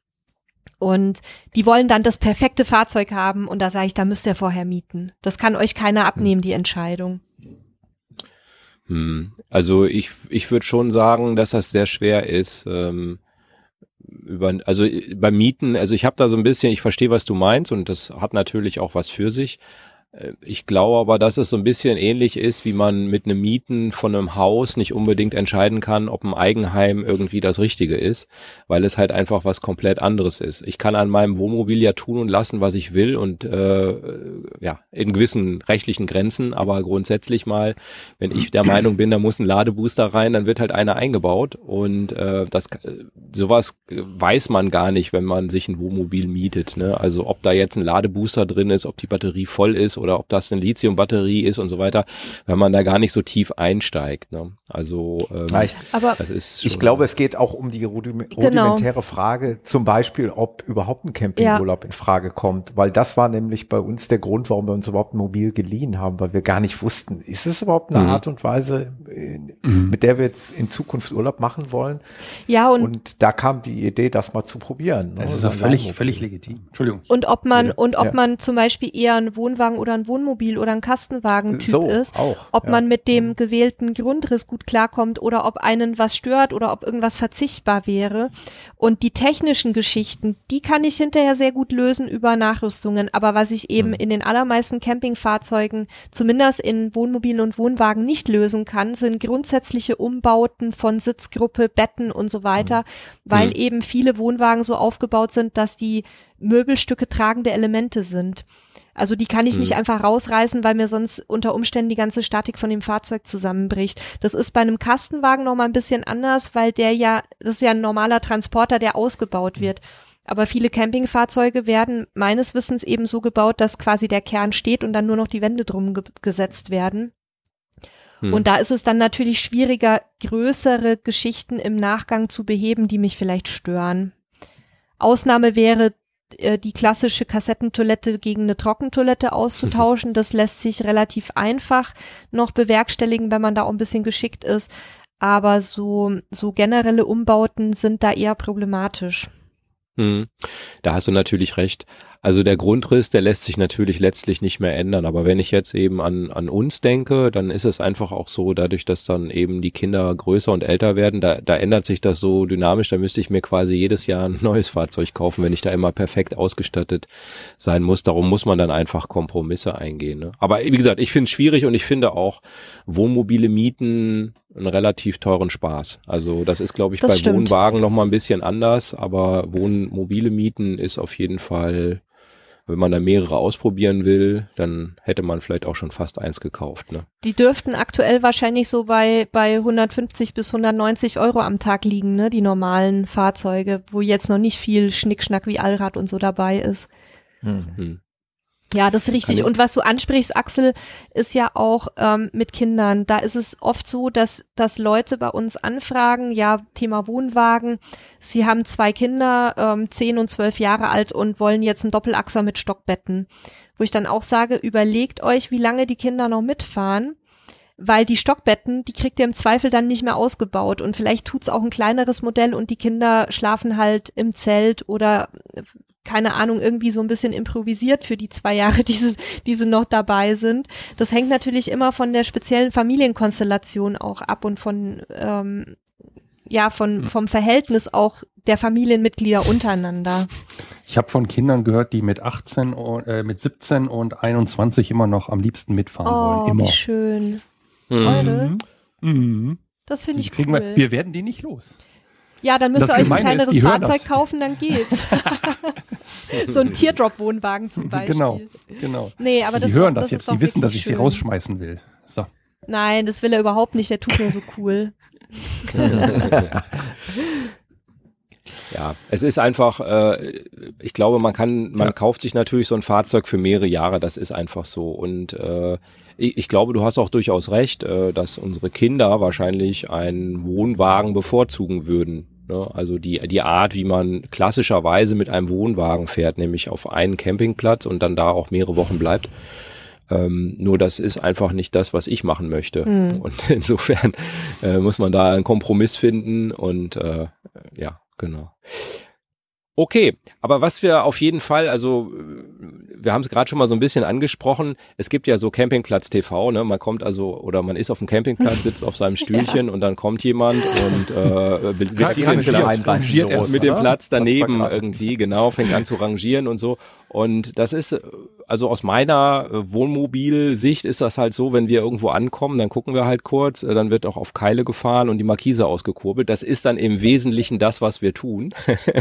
Und die wollen dann das perfekte Fahrzeug haben und da sage ich, da müsst ihr vorher mieten. Das kann euch keiner abnehmen, die Entscheidung. Hm. Also ich, ich würde schon sagen, dass das sehr schwer ist. Ähm, über, also beim Mieten, also ich habe da so ein bisschen, ich verstehe, was du meinst und das hat natürlich auch was für sich. Äh, ich glaube aber, dass es so ein bisschen ähnlich ist, wie man mit einem Mieten von einem Haus nicht unbedingt entscheiden kann, ob ein Eigenheim irgendwie das Richtige ist, weil es halt einfach was komplett anderes ist. Ich kann an meinem Wohnmobil ja tun und lassen, was ich will und äh, ja, in gewissen rechtlichen Grenzen, aber grundsätzlich mal, wenn ich der Meinung bin, da muss ein Ladebooster rein, dann wird halt einer eingebaut und äh, das sowas weiß man gar nicht, wenn man sich ein Wohnmobil mietet. Ne? Also ob da jetzt ein Ladebooster drin ist, ob die Batterie voll ist oder ob das eine Lithium-Batterie ist und so weiter, wenn man da gar nicht so tief einsteigt. Ne? Also ähm, ja, ich, aber ich glaube, es geht auch um die rudim genau. rudimentäre Frage, zum Beispiel, ob überhaupt ein Campingurlaub ja. in Frage kommt, weil das war nämlich bei uns der Grund, warum wir uns überhaupt ein Mobil geliehen haben, weil wir gar nicht wussten, ist es überhaupt eine mhm. Art und Weise, mhm. mit der wir jetzt in Zukunft Urlaub machen wollen? Ja, und, und da kam die Idee, das mal zu probieren. Ne? Das ist ja völlig, völlig legitim. Entschuldigung. Und ob man, und ob ja. man zum Beispiel eher einen Wohnwagen oder ein Wohnmobil oder ein Kastenwagen-Typ so, ist, auch, ob ja. man mit dem mhm. gewählten Grundriss gut klarkommt oder ob einen was stört oder ob irgendwas verzichtbar wäre. Und die technischen Geschichten, die kann ich hinterher sehr gut lösen über Nachrüstungen. Aber was ich eben mhm. in den allermeisten Campingfahrzeugen, zumindest in Wohnmobilen und Wohnwagen nicht lösen kann, sind grundsätzliche Umbauten von Sitzgruppe, Betten und so weiter, mhm. weil mhm. eben viele Wohnwagen so aufgebaut sind, dass die Möbelstücke tragende Elemente sind. Also die kann ich nicht mhm. einfach rausreißen, weil mir sonst unter Umständen die ganze Statik von dem Fahrzeug zusammenbricht. Das ist bei einem Kastenwagen noch mal ein bisschen anders, weil der ja, das ist ja ein normaler Transporter, der ausgebaut wird. Aber viele Campingfahrzeuge werden meines Wissens eben so gebaut, dass quasi der Kern steht und dann nur noch die Wände drum ge gesetzt werden. Hm. Und da ist es dann natürlich schwieriger, größere Geschichten im Nachgang zu beheben, die mich vielleicht stören. Ausnahme wäre äh, die klassische Kassettentoilette gegen eine Trockentoilette auszutauschen. Das lässt sich relativ einfach noch bewerkstelligen, wenn man da auch ein bisschen geschickt ist. Aber so, so generelle Umbauten sind da eher problematisch. Hm. Da hast du natürlich recht. Also der Grundriss, der lässt sich natürlich letztlich nicht mehr ändern. Aber wenn ich jetzt eben an, an uns denke, dann ist es einfach auch so, dadurch, dass dann eben die Kinder größer und älter werden, da, da ändert sich das so dynamisch. Da müsste ich mir quasi jedes Jahr ein [LAUGHS] neues Fahrzeug kaufen, wenn ich da immer perfekt ausgestattet sein muss. Darum muss man dann einfach Kompromisse eingehen. Ne? Aber wie gesagt, ich finde es schwierig und ich finde auch Wohnmobile mieten einen relativ teuren Spaß. Also das ist, glaube ich, das bei stimmt. Wohnwagen noch mal ein bisschen anders, aber Wohnmobile mieten ist auf jeden Fall wenn man da mehrere ausprobieren will, dann hätte man vielleicht auch schon fast eins gekauft. Ne? Die dürften aktuell wahrscheinlich so bei, bei 150 bis 190 Euro am Tag liegen, ne? die normalen Fahrzeuge, wo jetzt noch nicht viel Schnickschnack wie Allrad und so dabei ist. Mhm. Ja, das ist richtig. Und was du ansprichst, Axel, ist ja auch ähm, mit Kindern. Da ist es oft so, dass, dass Leute bei uns anfragen, ja, Thema Wohnwagen. Sie haben zwei Kinder, ähm, zehn und zwölf Jahre alt und wollen jetzt einen Doppelachser mit Stockbetten. Wo ich dann auch sage, überlegt euch, wie lange die Kinder noch mitfahren weil die Stockbetten, die kriegt ihr im Zweifel dann nicht mehr ausgebaut und vielleicht tut's auch ein kleineres Modell und die Kinder schlafen halt im Zelt oder keine Ahnung, irgendwie so ein bisschen improvisiert für die zwei Jahre, [LAUGHS] die sie, die sie noch dabei sind. Das hängt natürlich immer von der speziellen Familienkonstellation auch ab und von, ähm, ja, von, hm. vom Verhältnis auch der Familienmitglieder untereinander. Ich habe von Kindern gehört, die mit 18, äh, mit 17 und 21 immer noch am liebsten mitfahren oh, wollen. Immer. Wie schön. Mhm. Eure? Mhm. Das finde ich cool. Wir, wir werden die nicht los. Ja, dann müsst ihr euch ein kleineres Fahrzeug kaufen, dann geht's. [LAUGHS] so ein Teardrop-Wohnwagen zum [LAUGHS] Beispiel. Genau, genau. Nee, aber die das hören doch, das, jetzt, die wissen, dass ich schön. sie rausschmeißen will. So. Nein, das will er überhaupt nicht, der tut nur so cool. [LAUGHS] Ja, es ist einfach, äh, ich glaube, man kann, man ja. kauft sich natürlich so ein Fahrzeug für mehrere Jahre, das ist einfach so. Und äh, ich, ich glaube, du hast auch durchaus recht, äh, dass unsere Kinder wahrscheinlich einen Wohnwagen bevorzugen würden. Ne? Also die, die Art, wie man klassischerweise mit einem Wohnwagen fährt, nämlich auf einen Campingplatz und dann da auch mehrere Wochen bleibt. Ähm, nur das ist einfach nicht das, was ich machen möchte. Mhm. Und [LAUGHS] insofern äh, muss man da einen Kompromiss finden und äh, ja, genau. Okay, aber was wir auf jeden Fall, also wir haben es gerade schon mal so ein bisschen angesprochen, es gibt ja so Campingplatz TV, ne? Man kommt also oder man ist auf dem Campingplatz, [LAUGHS] sitzt auf seinem Stühlchen ja. und dann kommt jemand und äh, will, will den Platz, los, mit dem Platz daneben irgendwie, genau, fängt an zu rangieren und so. Und das ist, also aus meiner äh, Wohnmobilsicht ist das halt so, wenn wir irgendwo ankommen, dann gucken wir halt kurz, äh, dann wird auch auf Keile gefahren und die Markise ausgekurbelt. Das ist dann im Wesentlichen das, was wir tun.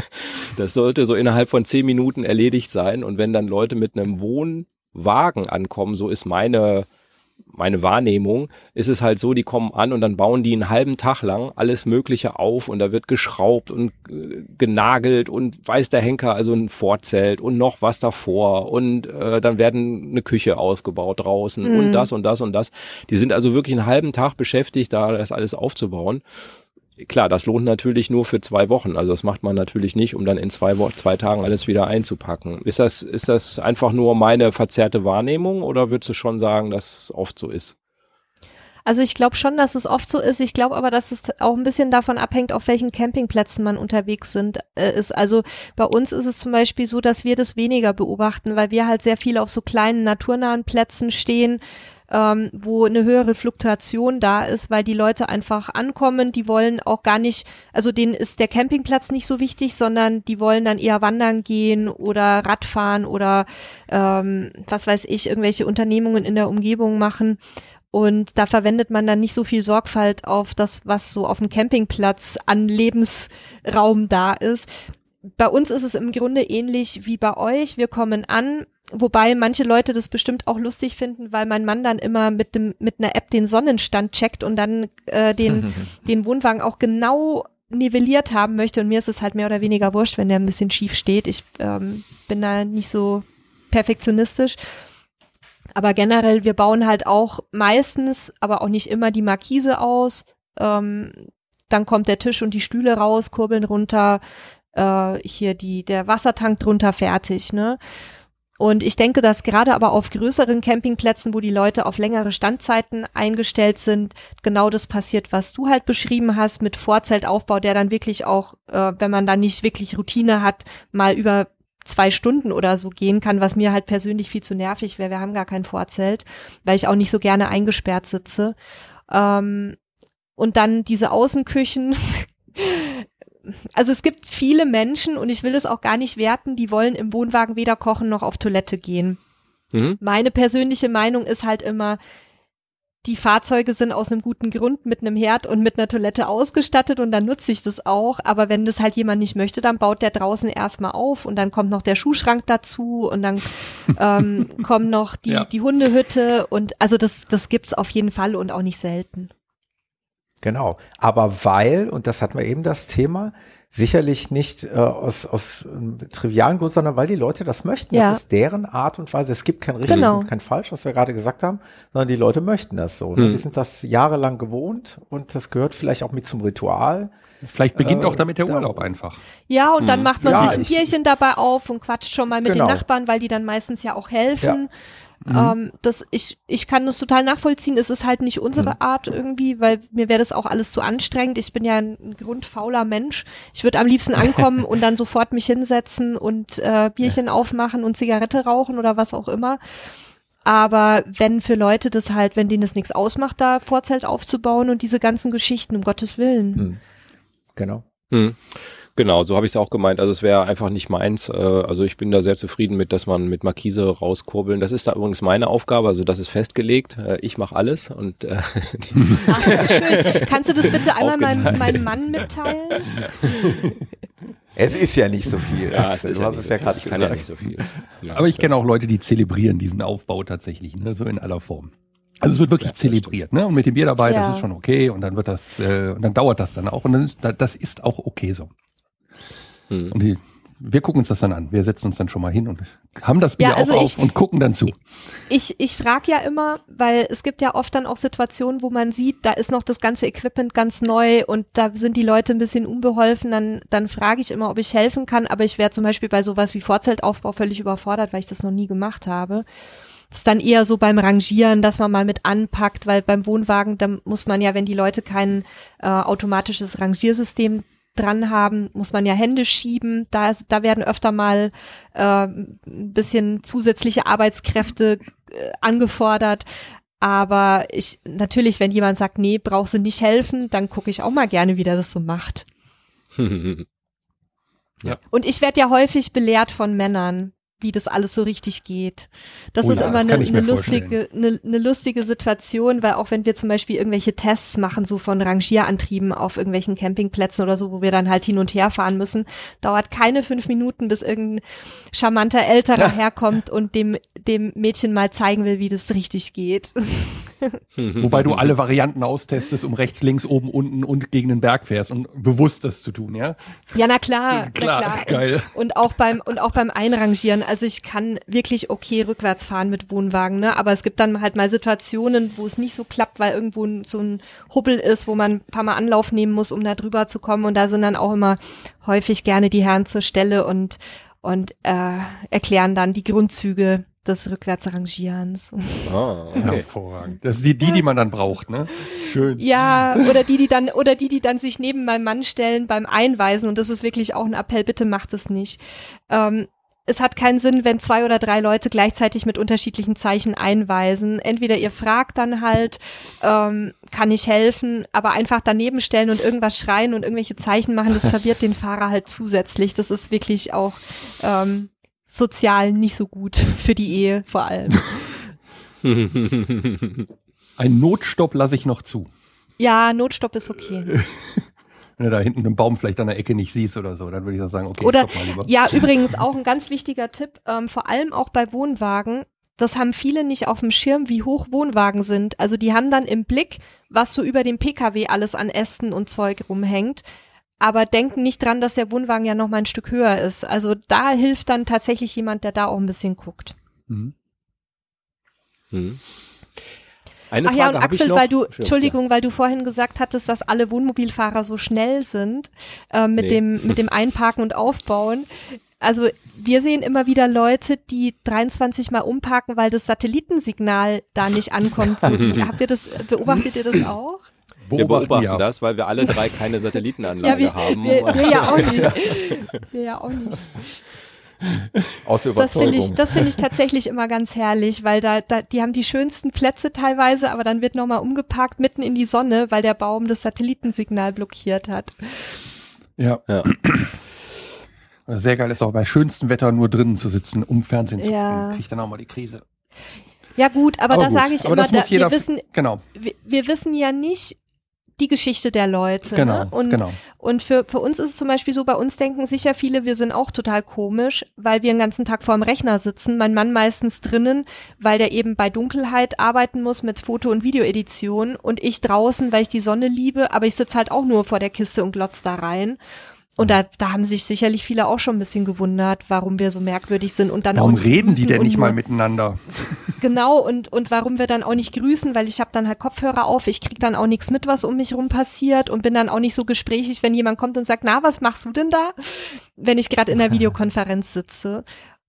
[LAUGHS] das sollte so innerhalb von zehn Minuten erledigt sein. Und wenn dann Leute mit einem Wohnwagen ankommen, so ist meine meine Wahrnehmung, ist es halt so, die kommen an und dann bauen die einen halben Tag lang alles Mögliche auf und da wird geschraubt und äh, genagelt und weiß der Henker, also ein Vorzelt und noch was davor und äh, dann werden eine Küche aufgebaut draußen mhm. und das und das und das. Die sind also wirklich einen halben Tag beschäftigt, da das alles aufzubauen klar, das lohnt natürlich nur für zwei Wochen. Also das macht man natürlich nicht, um dann in zwei, Wo zwei Tagen alles wieder einzupacken. Ist das, ist das einfach nur meine verzerrte Wahrnehmung oder würdest du schon sagen, dass es oft so ist? Also ich glaube schon, dass es oft so ist. Ich glaube aber, dass es auch ein bisschen davon abhängt, auf welchen Campingplätzen man unterwegs sind, äh, ist. Also bei uns ist es zum Beispiel so, dass wir das weniger beobachten, weil wir halt sehr viel auf so kleinen naturnahen Plätzen stehen, ähm, wo eine höhere Fluktuation da ist, weil die Leute einfach ankommen, die wollen auch gar nicht, also denen ist der Campingplatz nicht so wichtig, sondern die wollen dann eher wandern gehen oder Radfahren oder ähm, was weiß ich, irgendwelche Unternehmungen in der Umgebung machen. Und da verwendet man dann nicht so viel Sorgfalt auf das, was so auf dem Campingplatz an Lebensraum da ist. Bei uns ist es im Grunde ähnlich wie bei euch. Wir kommen an, Wobei manche Leute das bestimmt auch lustig finden, weil mein Mann dann immer mit dem mit einer App den Sonnenstand checkt und dann äh, den [LAUGHS] den Wohnwagen auch genau nivelliert haben möchte und mir ist es halt mehr oder weniger wurscht, wenn der ein bisschen schief steht. Ich ähm, bin da nicht so perfektionistisch. Aber generell, wir bauen halt auch meistens, aber auch nicht immer die Markise aus. Ähm, dann kommt der Tisch und die Stühle raus, kurbeln runter, äh, hier die, der Wassertank drunter fertig, ne? Und ich denke, dass gerade aber auf größeren Campingplätzen, wo die Leute auf längere Standzeiten eingestellt sind, genau das passiert, was du halt beschrieben hast mit Vorzeltaufbau, der dann wirklich auch, äh, wenn man da nicht wirklich Routine hat, mal über zwei Stunden oder so gehen kann, was mir halt persönlich viel zu nervig wäre. Wir haben gar kein Vorzelt, weil ich auch nicht so gerne eingesperrt sitze. Ähm, und dann diese Außenküchen. [LAUGHS] Also es gibt viele Menschen und ich will es auch gar nicht werten, die wollen im Wohnwagen weder kochen noch auf Toilette gehen. Mhm. Meine persönliche Meinung ist halt immer, die Fahrzeuge sind aus einem guten Grund mit einem Herd und mit einer Toilette ausgestattet und dann nutze ich das auch. Aber wenn das halt jemand nicht möchte, dann baut der draußen erstmal auf und dann kommt noch der Schuhschrank dazu und dann [LAUGHS] ähm, kommt noch die, ja. die Hundehütte und also das, das gibt's auf jeden Fall und auch nicht selten. Genau. Aber weil, und das hatten wir eben das Thema, sicherlich nicht äh, aus, aus äh, trivialen Grund, sondern weil die Leute das möchten. Ja. Das ist deren Art und Weise. Es gibt kein richtig genau. und kein falsch, was wir gerade gesagt haben, sondern die Leute möchten das so. Ne? Hm. Die sind das jahrelang gewohnt und das gehört vielleicht auch mit zum Ritual. Vielleicht beginnt äh, auch damit der Urlaub einfach. Ja, und hm. dann macht man ja, sich ein Bierchen dabei auf und quatscht schon mal mit genau. den Nachbarn, weil die dann meistens ja auch helfen. Ja. Mhm. Ähm, das, ich, ich kann das total nachvollziehen. Es ist halt nicht unsere mhm. Art irgendwie, weil mir wäre das auch alles zu anstrengend. Ich bin ja ein grundfauler Mensch. Ich würde am liebsten ankommen [LAUGHS] und dann sofort mich hinsetzen und äh, Bierchen ja. aufmachen und Zigarette rauchen oder was auch immer. Aber wenn für Leute das halt, wenn denen das nichts ausmacht, da Vorzelt aufzubauen und diese ganzen Geschichten, um Gottes Willen. Mhm. Genau. Genau, so habe ich es auch gemeint. Also es wäre einfach nicht meins. Äh, also ich bin da sehr zufrieden mit, dass man mit Markise rauskurbeln. Das ist da übrigens meine Aufgabe, also das ist festgelegt. Äh, ich mache alles und äh, [LAUGHS] Ach, das ist schön. [LAUGHS] Kannst du das bitte einmal meinem, meinem Mann mitteilen? Es ist ja nicht so viel. Ja, es ist du ja hast es ja gerade gesagt. Kann ja nicht so viel. Ja. Aber ich kenne auch Leute, die zelebrieren diesen Aufbau tatsächlich, ne? so in aller Form. Also es wird wirklich ja, zelebriert, ne? Und mit dem Bier dabei, ja. das ist schon okay. Und dann wird das, äh, und dann dauert das dann auch. Und dann ist, das ist auch okay so. Mhm. Und die, wir gucken uns das dann an. Wir setzen uns dann schon mal hin und haben das Bier ja, also auch ich, auf und gucken dann zu. Ich, ich frage ja immer, weil es gibt ja oft dann auch Situationen, wo man sieht, da ist noch das ganze Equipment ganz neu und da sind die Leute ein bisschen unbeholfen. Dann, dann frage ich immer, ob ich helfen kann. Aber ich wäre zum Beispiel bei sowas wie Vorzeltaufbau völlig überfordert, weil ich das noch nie gemacht habe. Das ist dann eher so beim Rangieren, dass man mal mit anpackt, weil beim Wohnwagen, da muss man ja, wenn die Leute kein äh, automatisches Rangiersystem dran haben, muss man ja Hände schieben. Da, da werden öfter mal äh, ein bisschen zusätzliche Arbeitskräfte äh, angefordert. Aber ich, natürlich, wenn jemand sagt, nee, brauchst du nicht helfen, dann gucke ich auch mal gerne, wie der das so macht. [LAUGHS] ja. Und ich werde ja häufig belehrt von Männern wie das alles so richtig geht. Das oh ist ja, immer eine, eine lustige, eine, eine, lustige Situation, weil auch wenn wir zum Beispiel irgendwelche Tests machen, so von Rangierantrieben auf irgendwelchen Campingplätzen oder so, wo wir dann halt hin und her fahren müssen, dauert keine fünf Minuten, bis irgendein charmanter Älterer ja. [LAUGHS] herkommt und dem, dem Mädchen mal zeigen will, wie das richtig geht. [LAUGHS] [LAUGHS] Wobei du alle Varianten austestest, um rechts, links, oben, unten und gegen den Berg fährst und bewusst das zu tun, ja? Ja, na klar, [LAUGHS] klar, na klar. Geil. Und auch beim und auch beim Einrangieren. Also ich kann wirklich okay rückwärts fahren mit Wohnwagen, ne? Aber es gibt dann halt mal Situationen, wo es nicht so klappt, weil irgendwo so ein Hubbel ist, wo man ein paar Mal Anlauf nehmen muss, um da drüber zu kommen. Und da sind dann auch immer häufig gerne die Herren zur Stelle und und äh, erklären dann die Grundzüge des Rückwärtsrangierens. Ah, okay. [LAUGHS] Hervorragend. Das ist die, die, die man dann braucht, ne? Schön. Ja, oder die, die dann, oder die, die dann sich neben meinem Mann stellen beim Einweisen. Und das ist wirklich auch ein Appell, bitte macht es nicht. Ähm, es hat keinen Sinn, wenn zwei oder drei Leute gleichzeitig mit unterschiedlichen Zeichen einweisen. Entweder ihr fragt dann halt, ähm, kann ich helfen, aber einfach daneben stellen und irgendwas schreien und irgendwelche Zeichen machen, das [LAUGHS] verwirrt den Fahrer halt zusätzlich. Das ist wirklich auch ähm, sozial nicht so gut [LAUGHS] für die Ehe vor allem. Ein Notstopp lasse ich noch zu. Ja, Notstopp ist okay. [LAUGHS] Wenn du da hinten einen Baum vielleicht an der Ecke nicht siehst oder so, dann würde ich sagen, okay, oder, stopp mal lieber. Ja, übrigens auch ein ganz wichtiger Tipp, ähm, vor allem auch bei Wohnwagen, das haben viele nicht auf dem Schirm, wie hoch Wohnwagen sind. Also die haben dann im Blick, was so über dem Pkw alles an Ästen und Zeug rumhängt aber denken nicht dran, dass der Wohnwagen ja noch mal ein Stück höher ist. Also da hilft dann tatsächlich jemand, der da auch ein bisschen guckt. Mhm. Mhm. Eine Ach Frage ja, und Axel, weil du, Entschuldigung, ja. weil du vorhin gesagt hattest, dass alle Wohnmobilfahrer so schnell sind äh, mit, nee. dem, mit dem [LAUGHS] Einparken und Aufbauen. Also wir sehen immer wieder Leute, die 23 Mal umparken, weil das Satellitensignal da nicht ankommt. [LAUGHS] Habt ihr das, beobachtet ihr das auch? Wir beobachten ja. das, weil wir alle drei keine Satellitenanlage ja, wir, haben. Wir, wir, ja auch nicht. [LAUGHS] Wir ja auch nicht. Aus Überzeugung. Das finde ich, das finde ich tatsächlich immer ganz herrlich, weil da, da, die haben die schönsten Plätze teilweise, aber dann wird nochmal umgeparkt mitten in die Sonne, weil der Baum das Satellitensignal blockiert hat. Ja. ja. Sehr geil ist auch bei schönstem Wetter nur drinnen zu sitzen, um Fernsehen zu ja. gucken. Kriegt dann auch mal die Krise. Ja gut, aber, aber da sage ich aber immer, da, wir, wissen, genau. wir, wir, wissen ja nicht die Geschichte der Leute. Genau, ne? und, genau. und für, für uns ist es zum Beispiel so, bei uns denken sicher viele, wir sind auch total komisch, weil wir den ganzen Tag vor dem Rechner sitzen, mein Mann meistens drinnen, weil der eben bei Dunkelheit arbeiten muss mit Foto- und Videoedition und ich draußen, weil ich die Sonne liebe, aber ich sitze halt auch nur vor der Kiste und glotz da rein. Und da, da haben sich sicherlich viele auch schon ein bisschen gewundert, warum wir so merkwürdig sind und dann warum reden die denn nicht mal miteinander? [LAUGHS] Genau und und warum wir dann auch nicht grüßen, weil ich habe dann halt Kopfhörer auf, ich krieg dann auch nichts mit, was um mich rum passiert und bin dann auch nicht so gesprächig, wenn jemand kommt und sagt, na, was machst du denn da, wenn ich gerade in der Videokonferenz sitze.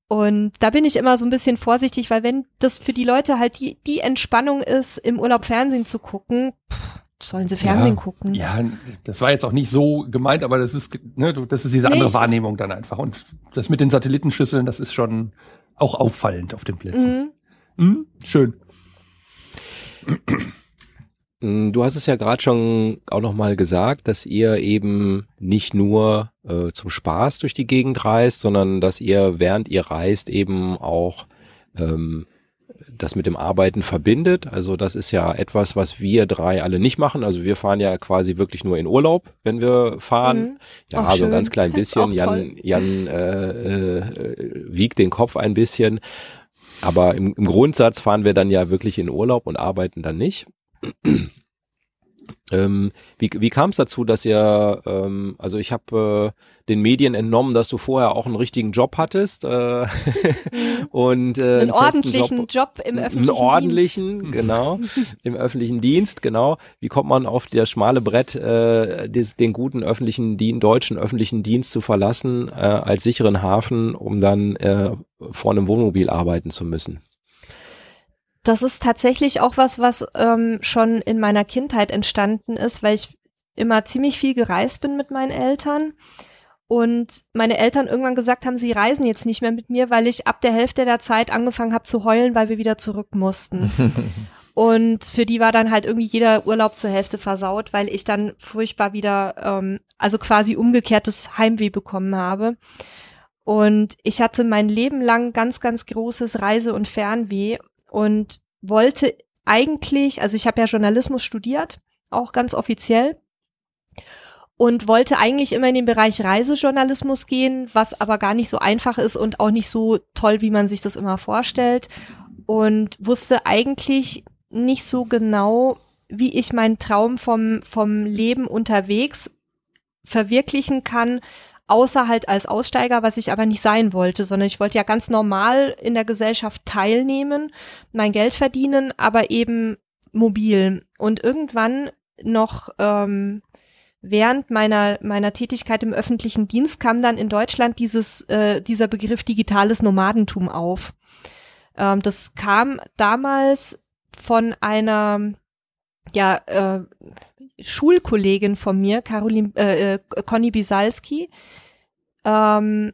Und da bin ich immer so ein bisschen vorsichtig, weil wenn das für die Leute halt die die Entspannung ist, im Urlaub Fernsehen zu gucken. Pff, sollen sie Fernsehen ja, gucken. Ja, das war jetzt auch nicht so gemeint, aber das ist, ne, das ist diese nee, andere Wahrnehmung dann einfach. Und das mit den Satellitenschüsseln, das ist schon auch auffallend auf den Plätzen. Mhm. Mhm, schön. Mm, du hast es ja gerade schon auch nochmal gesagt, dass ihr eben nicht nur äh, zum Spaß durch die Gegend reist, sondern dass ihr, während ihr reist, eben auch ähm, das mit dem Arbeiten verbindet. Also das ist ja etwas, was wir drei alle nicht machen. Also wir fahren ja quasi wirklich nur in Urlaub, wenn wir fahren. Mhm. Ja, Ach, also ein ganz klein [LAUGHS] bisschen. Jan, Jan äh, äh, wiegt den Kopf ein bisschen. Aber im, im Grundsatz fahren wir dann ja wirklich in Urlaub und arbeiten dann nicht. Ähm, wie wie kam es dazu, dass ihr, ähm, also ich habe äh, den Medien entnommen, dass du vorher auch einen richtigen Job hattest äh, [LAUGHS] und äh, einen, einen ordentlichen Job, Job, im öffentlichen einen ordentlichen, Dienst. genau, [LAUGHS] im öffentlichen Dienst, genau. Wie kommt man auf das schmale Brett, äh, des, den guten öffentlichen Dienst, deutschen öffentlichen Dienst zu verlassen äh, als sicheren Hafen, um dann äh, vor einem Wohnmobil arbeiten zu müssen? Das ist tatsächlich auch was, was ähm, schon in meiner Kindheit entstanden ist, weil ich immer ziemlich viel gereist bin mit meinen Eltern. Und meine Eltern irgendwann gesagt haben, sie reisen jetzt nicht mehr mit mir, weil ich ab der Hälfte der Zeit angefangen habe zu heulen, weil wir wieder zurück mussten. [LAUGHS] Und für die war dann halt irgendwie jeder Urlaub zur Hälfte versaut, weil ich dann furchtbar wieder, ähm, also quasi umgekehrtes Heimweh bekommen habe. Und ich hatte mein Leben lang ganz, ganz großes Reise- und Fernweh und wollte eigentlich, also ich habe ja Journalismus studiert, auch ganz offiziell und wollte eigentlich immer in den Bereich Reisejournalismus gehen, was aber gar nicht so einfach ist und auch nicht so toll, wie man sich das immer vorstellt und wusste eigentlich nicht so genau, wie ich meinen Traum vom, vom Leben unterwegs verwirklichen kann, außer halt als Aussteiger, was ich aber nicht sein wollte, sondern ich wollte ja ganz normal in der Gesellschaft teilnehmen, mein Geld verdienen, aber eben mobil. Und irgendwann noch ähm, während meiner meiner Tätigkeit im öffentlichen Dienst kam dann in Deutschland dieses äh, dieser Begriff digitales Nomadentum auf. Ähm, das kam damals von einer ja äh, Schulkollegin von mir, Caroline, äh, äh, Conny Bisalski, ähm,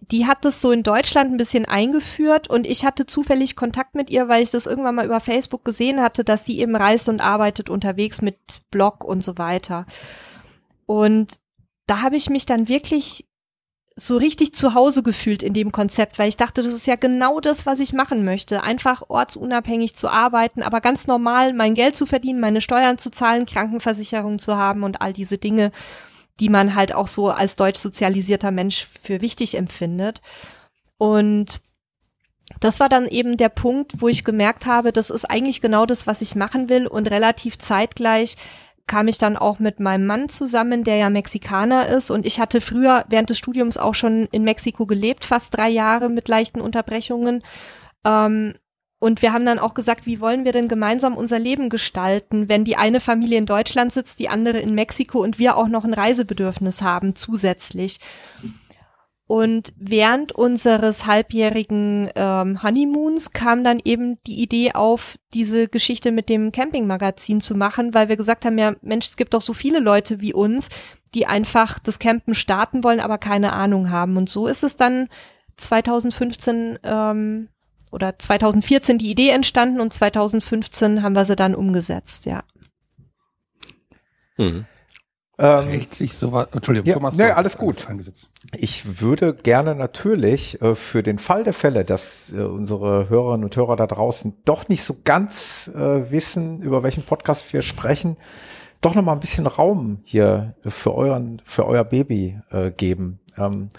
die hat das so in Deutschland ein bisschen eingeführt und ich hatte zufällig Kontakt mit ihr, weil ich das irgendwann mal über Facebook gesehen hatte, dass die eben reist und arbeitet unterwegs mit Blog und so weiter. Und da habe ich mich dann wirklich so richtig zu Hause gefühlt in dem Konzept, weil ich dachte, das ist ja genau das, was ich machen möchte. Einfach ortsunabhängig zu arbeiten, aber ganz normal mein Geld zu verdienen, meine Steuern zu zahlen, Krankenversicherung zu haben und all diese Dinge, die man halt auch so als deutsch sozialisierter Mensch für wichtig empfindet. Und das war dann eben der Punkt, wo ich gemerkt habe, das ist eigentlich genau das, was ich machen will und relativ zeitgleich kam ich dann auch mit meinem Mann zusammen, der ja Mexikaner ist. Und ich hatte früher während des Studiums auch schon in Mexiko gelebt, fast drei Jahre mit leichten Unterbrechungen. Ähm, und wir haben dann auch gesagt, wie wollen wir denn gemeinsam unser Leben gestalten, wenn die eine Familie in Deutschland sitzt, die andere in Mexiko und wir auch noch ein Reisebedürfnis haben zusätzlich. Und während unseres halbjährigen ähm, Honeymoons kam dann eben die Idee auf, diese Geschichte mit dem Campingmagazin zu machen, weil wir gesagt haben, ja, Mensch, es gibt doch so viele Leute wie uns, die einfach das Campen starten wollen, aber keine Ahnung haben. Und so ist es dann 2015 ähm, oder 2014 die Idee entstanden und 2015 haben wir sie dann umgesetzt, ja. Mhm. Ähm, sich sowas, Entschuldigung, ja, Thomas. Nee, alles gut. Ich würde gerne natürlich äh, für den Fall der Fälle, dass äh, unsere Hörerinnen und Hörer da draußen doch nicht so ganz äh, wissen, über welchen Podcast wir sprechen, doch noch mal ein bisschen Raum hier für euren, für euer Baby äh, geben. Ähm,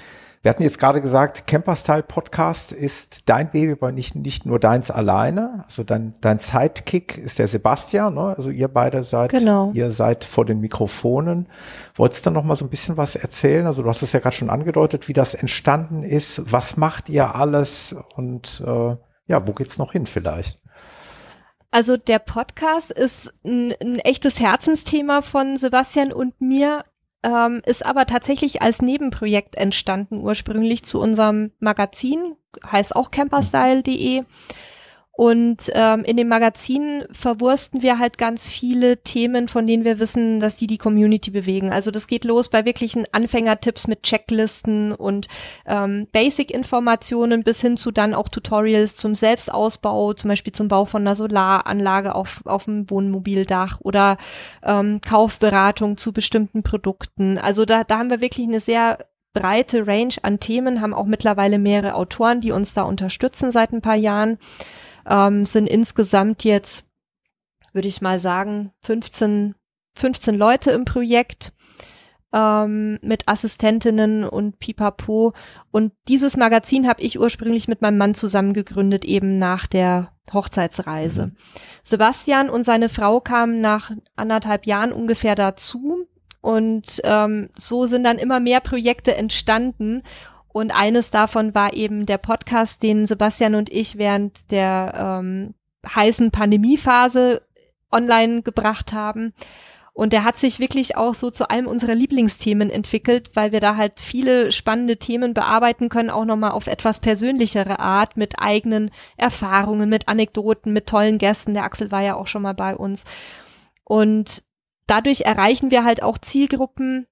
wir hatten jetzt gerade gesagt, Camper-Style Podcast ist dein Baby, aber nicht, nicht nur deins alleine. Also dein, dein Sidekick ist der Sebastian, ne? Also ihr beide seid, genau. ihr seid vor den Mikrofonen. Wolltest du noch mal so ein bisschen was erzählen? Also du hast es ja gerade schon angedeutet, wie das entstanden ist. Was macht ihr alles? Und äh, ja, wo geht's noch hin vielleicht? Also der Podcast ist ein, ein, echtes Herzensthema von Sebastian und mir ähm, ist aber tatsächlich als Nebenprojekt entstanden, ursprünglich zu unserem Magazin, heißt auch camperstyle.de. Und ähm, in dem Magazin verwursten wir halt ganz viele Themen, von denen wir wissen, dass die die Community bewegen. Also das geht los bei wirklichen Anfängertipps mit Checklisten und ähm, Basic-Informationen bis hin zu dann auch Tutorials zum Selbstausbau, zum Beispiel zum Bau von einer Solaranlage auf, auf dem Wohnmobildach oder ähm, Kaufberatung zu bestimmten Produkten. Also da, da haben wir wirklich eine sehr breite Range an Themen, haben auch mittlerweile mehrere Autoren, die uns da unterstützen seit ein paar Jahren ähm, sind insgesamt jetzt, würde ich mal sagen, 15, 15 Leute im Projekt ähm, mit Assistentinnen und Pipapo. Und dieses Magazin habe ich ursprünglich mit meinem Mann zusammen gegründet, eben nach der Hochzeitsreise. Mhm. Sebastian und seine Frau kamen nach anderthalb Jahren ungefähr dazu. Und ähm, so sind dann immer mehr Projekte entstanden. Und eines davon war eben der Podcast, den Sebastian und ich während der ähm, heißen Pandemiephase online gebracht haben. Und der hat sich wirklich auch so zu einem unserer Lieblingsthemen entwickelt, weil wir da halt viele spannende Themen bearbeiten können, auch nochmal auf etwas persönlichere Art, mit eigenen Erfahrungen, mit Anekdoten, mit tollen Gästen. Der Axel war ja auch schon mal bei uns. Und dadurch erreichen wir halt auch Zielgruppen,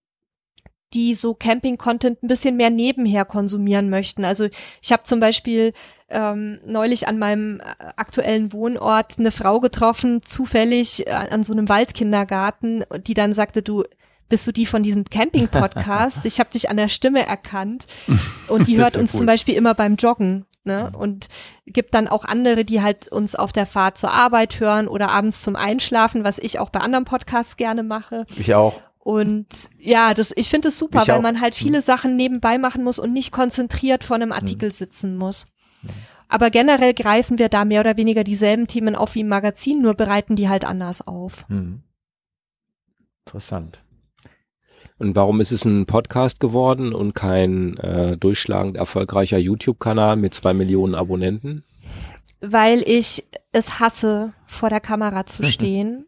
die so Camping-Content ein bisschen mehr nebenher konsumieren möchten. Also ich habe zum Beispiel ähm, neulich an meinem äh, aktuellen Wohnort eine Frau getroffen, zufällig äh, an so einem Waldkindergarten, die dann sagte, du, bist du die von diesem Camping-Podcast? ich habe dich an der Stimme erkannt. [LAUGHS] Und die hört uns cool. zum Beispiel immer beim Joggen. Ne? Und gibt dann auch andere, die halt uns auf der Fahrt zur Arbeit hören oder abends zum Einschlafen, was ich auch bei anderen Podcasts gerne mache. Ich auch. Und ja, das, ich finde es super, ich weil auch. man halt viele mhm. Sachen nebenbei machen muss und nicht konzentriert vor einem Artikel mhm. sitzen muss. Mhm. Aber generell greifen wir da mehr oder weniger dieselben Themen auf wie im Magazin, nur bereiten die halt anders auf. Mhm. Interessant. Und warum ist es ein Podcast geworden und kein äh, durchschlagend erfolgreicher YouTube-Kanal mit zwei Millionen Abonnenten? Weil ich es hasse, vor der Kamera zu [LAUGHS] stehen.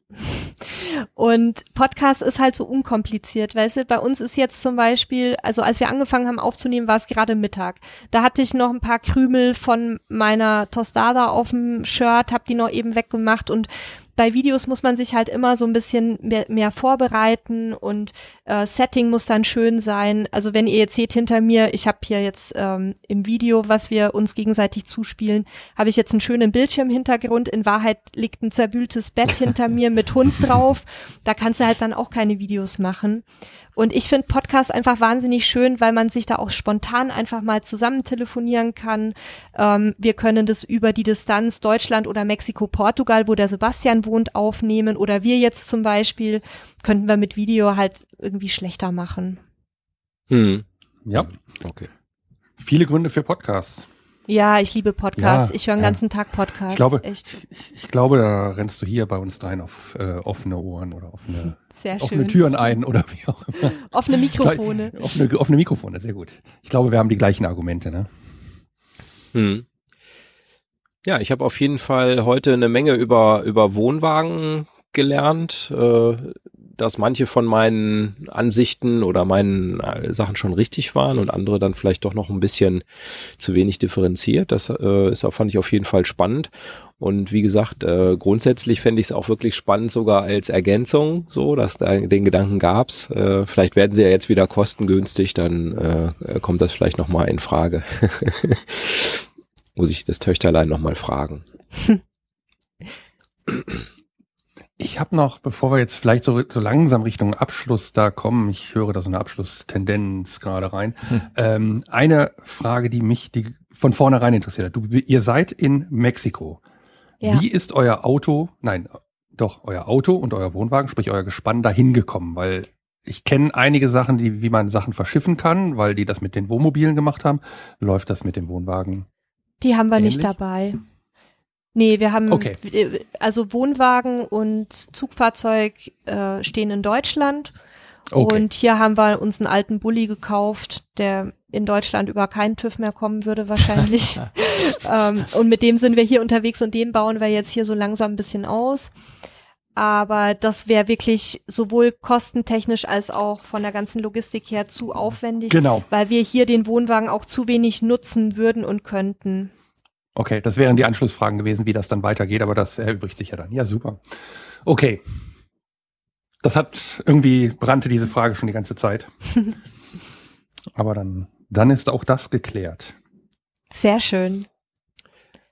Und Podcast ist halt so unkompliziert, weißt du, bei uns ist jetzt zum Beispiel, also als wir angefangen haben aufzunehmen, war es gerade Mittag. Da hatte ich noch ein paar Krümel von meiner Tostada auf dem Shirt, hab die noch eben weggemacht und bei Videos muss man sich halt immer so ein bisschen mehr, mehr vorbereiten und äh, Setting muss dann schön sein. Also wenn ihr jetzt seht hinter mir, ich habe hier jetzt ähm, im Video, was wir uns gegenseitig zuspielen, habe ich jetzt einen schönen Bildschirmhintergrund. In Wahrheit liegt ein zerwühltes Bett hinter mir mit Hund drauf. Da kannst du halt dann auch keine Videos machen. Und ich finde Podcast einfach wahnsinnig schön, weil man sich da auch spontan einfach mal zusammen telefonieren kann. Ähm, wir können das über die Distanz Deutschland oder Mexiko, Portugal, wo der Sebastian wohnt, aufnehmen. Oder wir jetzt zum Beispiel, könnten wir mit Video halt irgendwie schlechter machen. Hm. Ja. Okay. Viele Gründe für Podcasts. Ja, ich liebe Podcasts. Ja, ich höre den ganzen Tag Podcasts. Ich glaube, Echt. Ich, ich, glaube, da rennst du hier bei uns rein auf äh, offene Ohren oder offene, [LAUGHS] offene Türen ein oder wie auch immer. Offene Mikrofone. offene, offene Mikrofone, sehr gut. Ich glaube, wir haben die gleichen Argumente, ne? Hm. Ja, ich habe auf jeden Fall heute eine Menge über, über Wohnwagen gelernt. Äh, dass manche von meinen Ansichten oder meinen äh, Sachen schon richtig waren und andere dann vielleicht doch noch ein bisschen zu wenig differenziert. Das äh, ist fand ich auf jeden Fall spannend. Und wie gesagt, äh, grundsätzlich fände ich es auch wirklich spannend, sogar als Ergänzung, so, dass da den Gedanken gab's. Äh, vielleicht werden sie ja jetzt wieder kostengünstig, dann äh, kommt das vielleicht nochmal in Frage. [LAUGHS] Muss ich das Töchterlein nochmal fragen. [LAUGHS] Ich habe noch, bevor wir jetzt vielleicht so, so langsam Richtung Abschluss da kommen, ich höre da so eine Abschlusstendenz gerade rein, hm. ähm, eine Frage, die mich die von vornherein interessiert hat. Du, ihr seid in Mexiko. Ja. Wie ist euer Auto, nein, doch, euer Auto und euer Wohnwagen, sprich euer Gespann, dahin gekommen? Weil ich kenne einige Sachen, die, wie man Sachen verschiffen kann, weil die das mit den Wohnmobilen gemacht haben. Läuft das mit dem Wohnwagen? Die haben wir ähnlich? nicht dabei. Nee, wir haben, okay. also Wohnwagen und Zugfahrzeug äh, stehen in Deutschland. Okay. Und hier haben wir uns einen alten Bulli gekauft, der in Deutschland über keinen TÜV mehr kommen würde wahrscheinlich. [LAUGHS] ähm, und mit dem sind wir hier unterwegs und den bauen wir jetzt hier so langsam ein bisschen aus. Aber das wäre wirklich sowohl kostentechnisch als auch von der ganzen Logistik her zu aufwendig, genau. weil wir hier den Wohnwagen auch zu wenig nutzen würden und könnten. Okay, das wären die Anschlussfragen gewesen, wie das dann weitergeht, aber das erübrigt sich ja dann. Ja, super. Okay. Das hat irgendwie brannte diese Frage schon die ganze Zeit. [LAUGHS] aber dann, dann ist auch das geklärt. Sehr schön.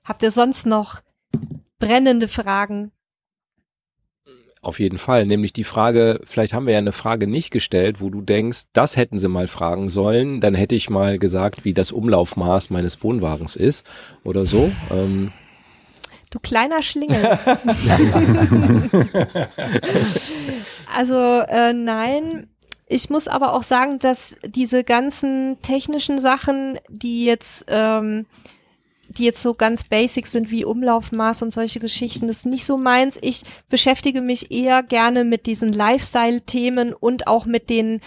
Habt ihr sonst noch brennende Fragen auf jeden Fall. Nämlich die Frage, vielleicht haben wir ja eine Frage nicht gestellt, wo du denkst, das hätten sie mal fragen sollen. Dann hätte ich mal gesagt, wie das Umlaufmaß meines Wohnwagens ist oder so. [LAUGHS] Ähm, Du kleiner Schlingel. [LAUGHS] also äh, nein, ich muss aber auch sagen, dass diese ganzen technischen Sachen, die jetzt ähm, die jetzt so ganz basic sind wie Umlaufmaß und solche Geschichten, das ist nicht so meins. Ich beschäftige mich eher gerne mit diesen Lifestyle-Themen und auch mit den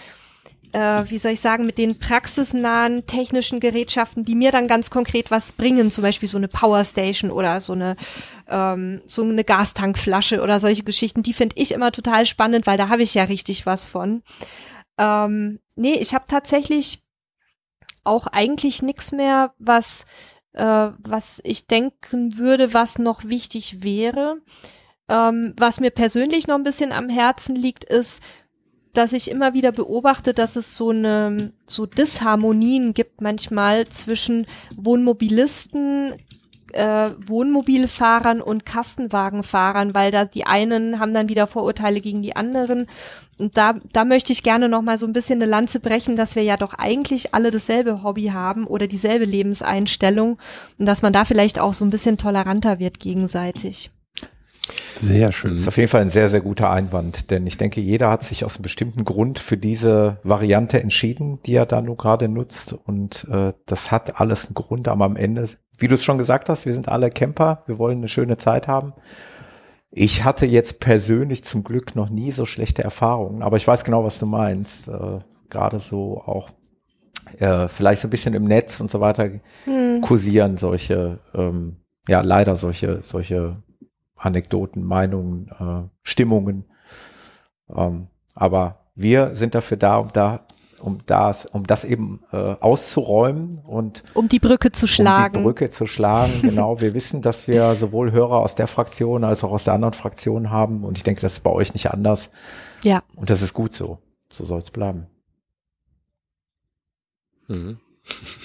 äh, wie soll ich sagen, mit den praxisnahen technischen Gerätschaften, die mir dann ganz konkret was bringen, zum Beispiel so eine Powerstation oder so eine ähm, so eine Gastankflasche oder solche Geschichten, die finde ich immer total spannend, weil da habe ich ja richtig was von. Ähm, nee, ich habe tatsächlich auch eigentlich nichts mehr, was äh, was ich denken würde, was noch wichtig wäre. Ähm, was mir persönlich noch ein bisschen am Herzen liegt, ist, dass ich immer wieder beobachte, dass es so eine so Disharmonien gibt manchmal zwischen Wohnmobilisten, äh, Wohnmobilfahrern und Kastenwagenfahrern, weil da die einen haben dann wieder Vorurteile gegen die anderen. Und da, da möchte ich gerne noch mal so ein bisschen eine Lanze brechen, dass wir ja doch eigentlich alle dasselbe Hobby haben oder dieselbe Lebenseinstellung und dass man da vielleicht auch so ein bisschen toleranter wird gegenseitig. Sehr schön. Das ist auf jeden Fall ein sehr, sehr guter Einwand, denn ich denke, jeder hat sich aus einem bestimmten Grund für diese Variante entschieden, die er da nur gerade nutzt. Und äh, das hat alles einen Grund, aber am Ende wie du es schon gesagt hast, wir sind alle Camper, wir wollen eine schöne Zeit haben. Ich hatte jetzt persönlich zum Glück noch nie so schlechte Erfahrungen, aber ich weiß genau, was du meinst. Äh, Gerade so auch äh, vielleicht so ein bisschen im Netz und so weiter hm. kursieren solche, ähm, ja leider solche, solche Anekdoten, Meinungen, äh, Stimmungen. Ähm, aber wir sind dafür da, um da um das, um das eben äh, auszuräumen und um die Brücke zu schlagen. Um die Brücke zu schlagen, [LAUGHS] genau. Wir wissen, dass wir sowohl Hörer aus der Fraktion als auch aus der anderen Fraktion haben und ich denke, das ist bei euch nicht anders. Ja. Und das ist gut so. So soll es bleiben. Mhm. [LAUGHS]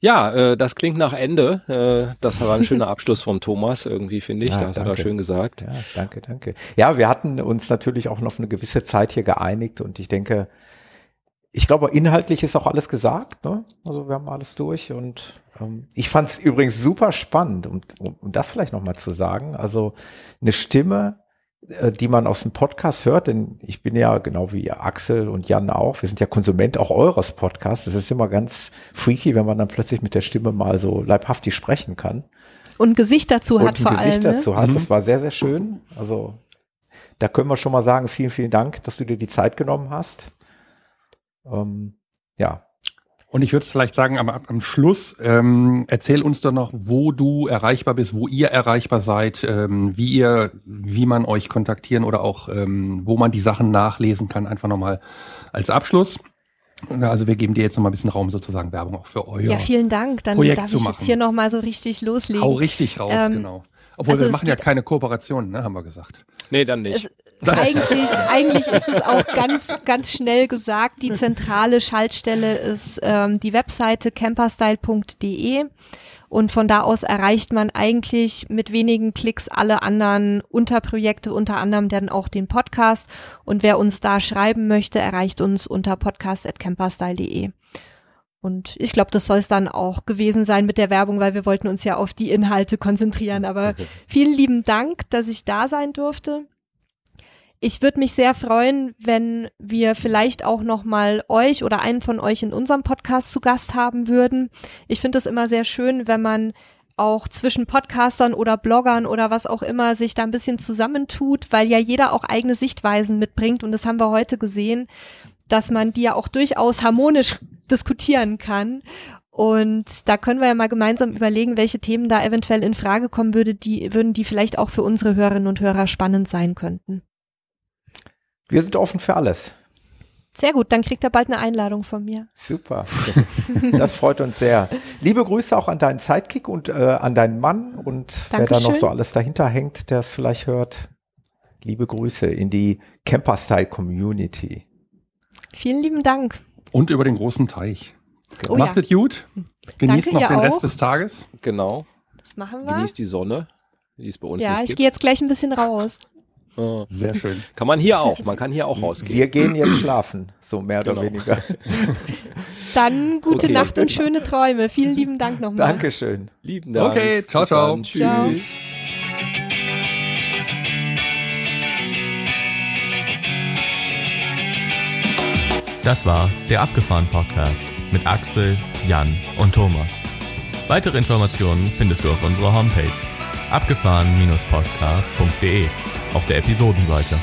Ja, äh, das klingt nach Ende. Äh, das war ein schöner [LAUGHS] Abschluss vom Thomas, irgendwie, finde ich. Ja, das danke. hat er schön gesagt. Ja, danke, danke. Ja, wir hatten uns natürlich auch noch eine gewisse Zeit hier geeinigt und ich denke, ich glaube, inhaltlich ist auch alles gesagt. Ne? Also wir haben alles durch und ähm, ich fand es übrigens super spannend, um, um, um das vielleicht nochmal zu sagen. Also eine Stimme, die man aus dem Podcast hört, denn ich bin ja genau wie Axel und Jan auch, wir sind ja Konsument auch eures Podcasts. Es ist immer ganz freaky, wenn man dann plötzlich mit der Stimme mal so leibhaftig sprechen kann. Und Gesicht dazu hat vor allem. Gesicht ne? dazu hat, mhm. das war sehr, sehr schön. Also da können wir schon mal sagen, vielen, vielen Dank, dass du dir die Zeit genommen hast. Ähm, ja. Und ich würde vielleicht sagen, am, am Schluss, ähm, erzähl uns doch noch, wo du erreichbar bist, wo ihr erreichbar seid, ähm, wie ihr, wie man euch kontaktieren oder auch, ähm, wo man die Sachen nachlesen kann, einfach nochmal als Abschluss. Also wir geben dir jetzt nochmal ein bisschen Raum sozusagen Werbung auch für euer Ja, vielen Dank. Dann Projekt darf ich machen. jetzt hier nochmal so richtig loslegen. Hau richtig raus, Ähm, genau. Obwohl also wir machen ja keine Kooperationen, ne, haben wir gesagt. Nee, dann nicht. Es, eigentlich, eigentlich ist es auch ganz, ganz schnell gesagt. Die zentrale Schaltstelle ist ähm, die Webseite camperstyle.de und von da aus erreicht man eigentlich mit wenigen Klicks alle anderen Unterprojekte, unter anderem dann auch den Podcast. Und wer uns da schreiben möchte, erreicht uns unter podcast.camperstyle.de. Und ich glaube, das soll es dann auch gewesen sein mit der Werbung, weil wir wollten uns ja auf die Inhalte konzentrieren. Aber [LAUGHS] vielen lieben Dank, dass ich da sein durfte. Ich würde mich sehr freuen, wenn wir vielleicht auch noch mal euch oder einen von euch in unserem Podcast zu Gast haben würden. Ich finde es immer sehr schön, wenn man auch zwischen Podcastern oder Bloggern oder was auch immer sich da ein bisschen zusammentut, weil ja jeder auch eigene Sichtweisen mitbringt und das haben wir heute gesehen, dass man die ja auch durchaus harmonisch diskutieren kann. Und da können wir ja mal gemeinsam überlegen, welche Themen da eventuell in Frage kommen würde, die würden die vielleicht auch für unsere Hörerinnen und Hörer spannend sein könnten. Wir sind offen für alles. Sehr gut, dann kriegt er bald eine Einladung von mir. Super. [LAUGHS] Das freut uns sehr. Liebe Grüße auch an deinen Sidekick und äh, an deinen Mann und wer da noch Dankeschön. so alles dahinter hängt, der es vielleicht hört. Liebe Grüße in die Camper-Style Community. Vielen lieben Dank. Und über den großen Teich. Oh Macht ja. es gut. Genießt Danke, noch den auch. Rest des Tages. Genau. Das machen wir. Genießt die Sonne, die es bei uns Ja, nicht ich gehe jetzt gleich ein bisschen raus. Ah. Sehr schön. Kann man hier auch. Man kann hier auch rausgehen. Wir gehen jetzt schlafen, so mehr oder Genau. weniger. [LAUGHS] Dann gute Okay. Nacht und schöne Träume. Vielen lieben Dank nochmal. Dankeschön. Lieben Dank. Okay, ciao, Bis ciao. Dann. Tschüss. Ciao. Das war der Abgefahren Podcast mit Axel, Jan und Thomas. Weitere Informationen findest du auf unserer Homepage abgefahren-podcast.de auf der Episodenseite.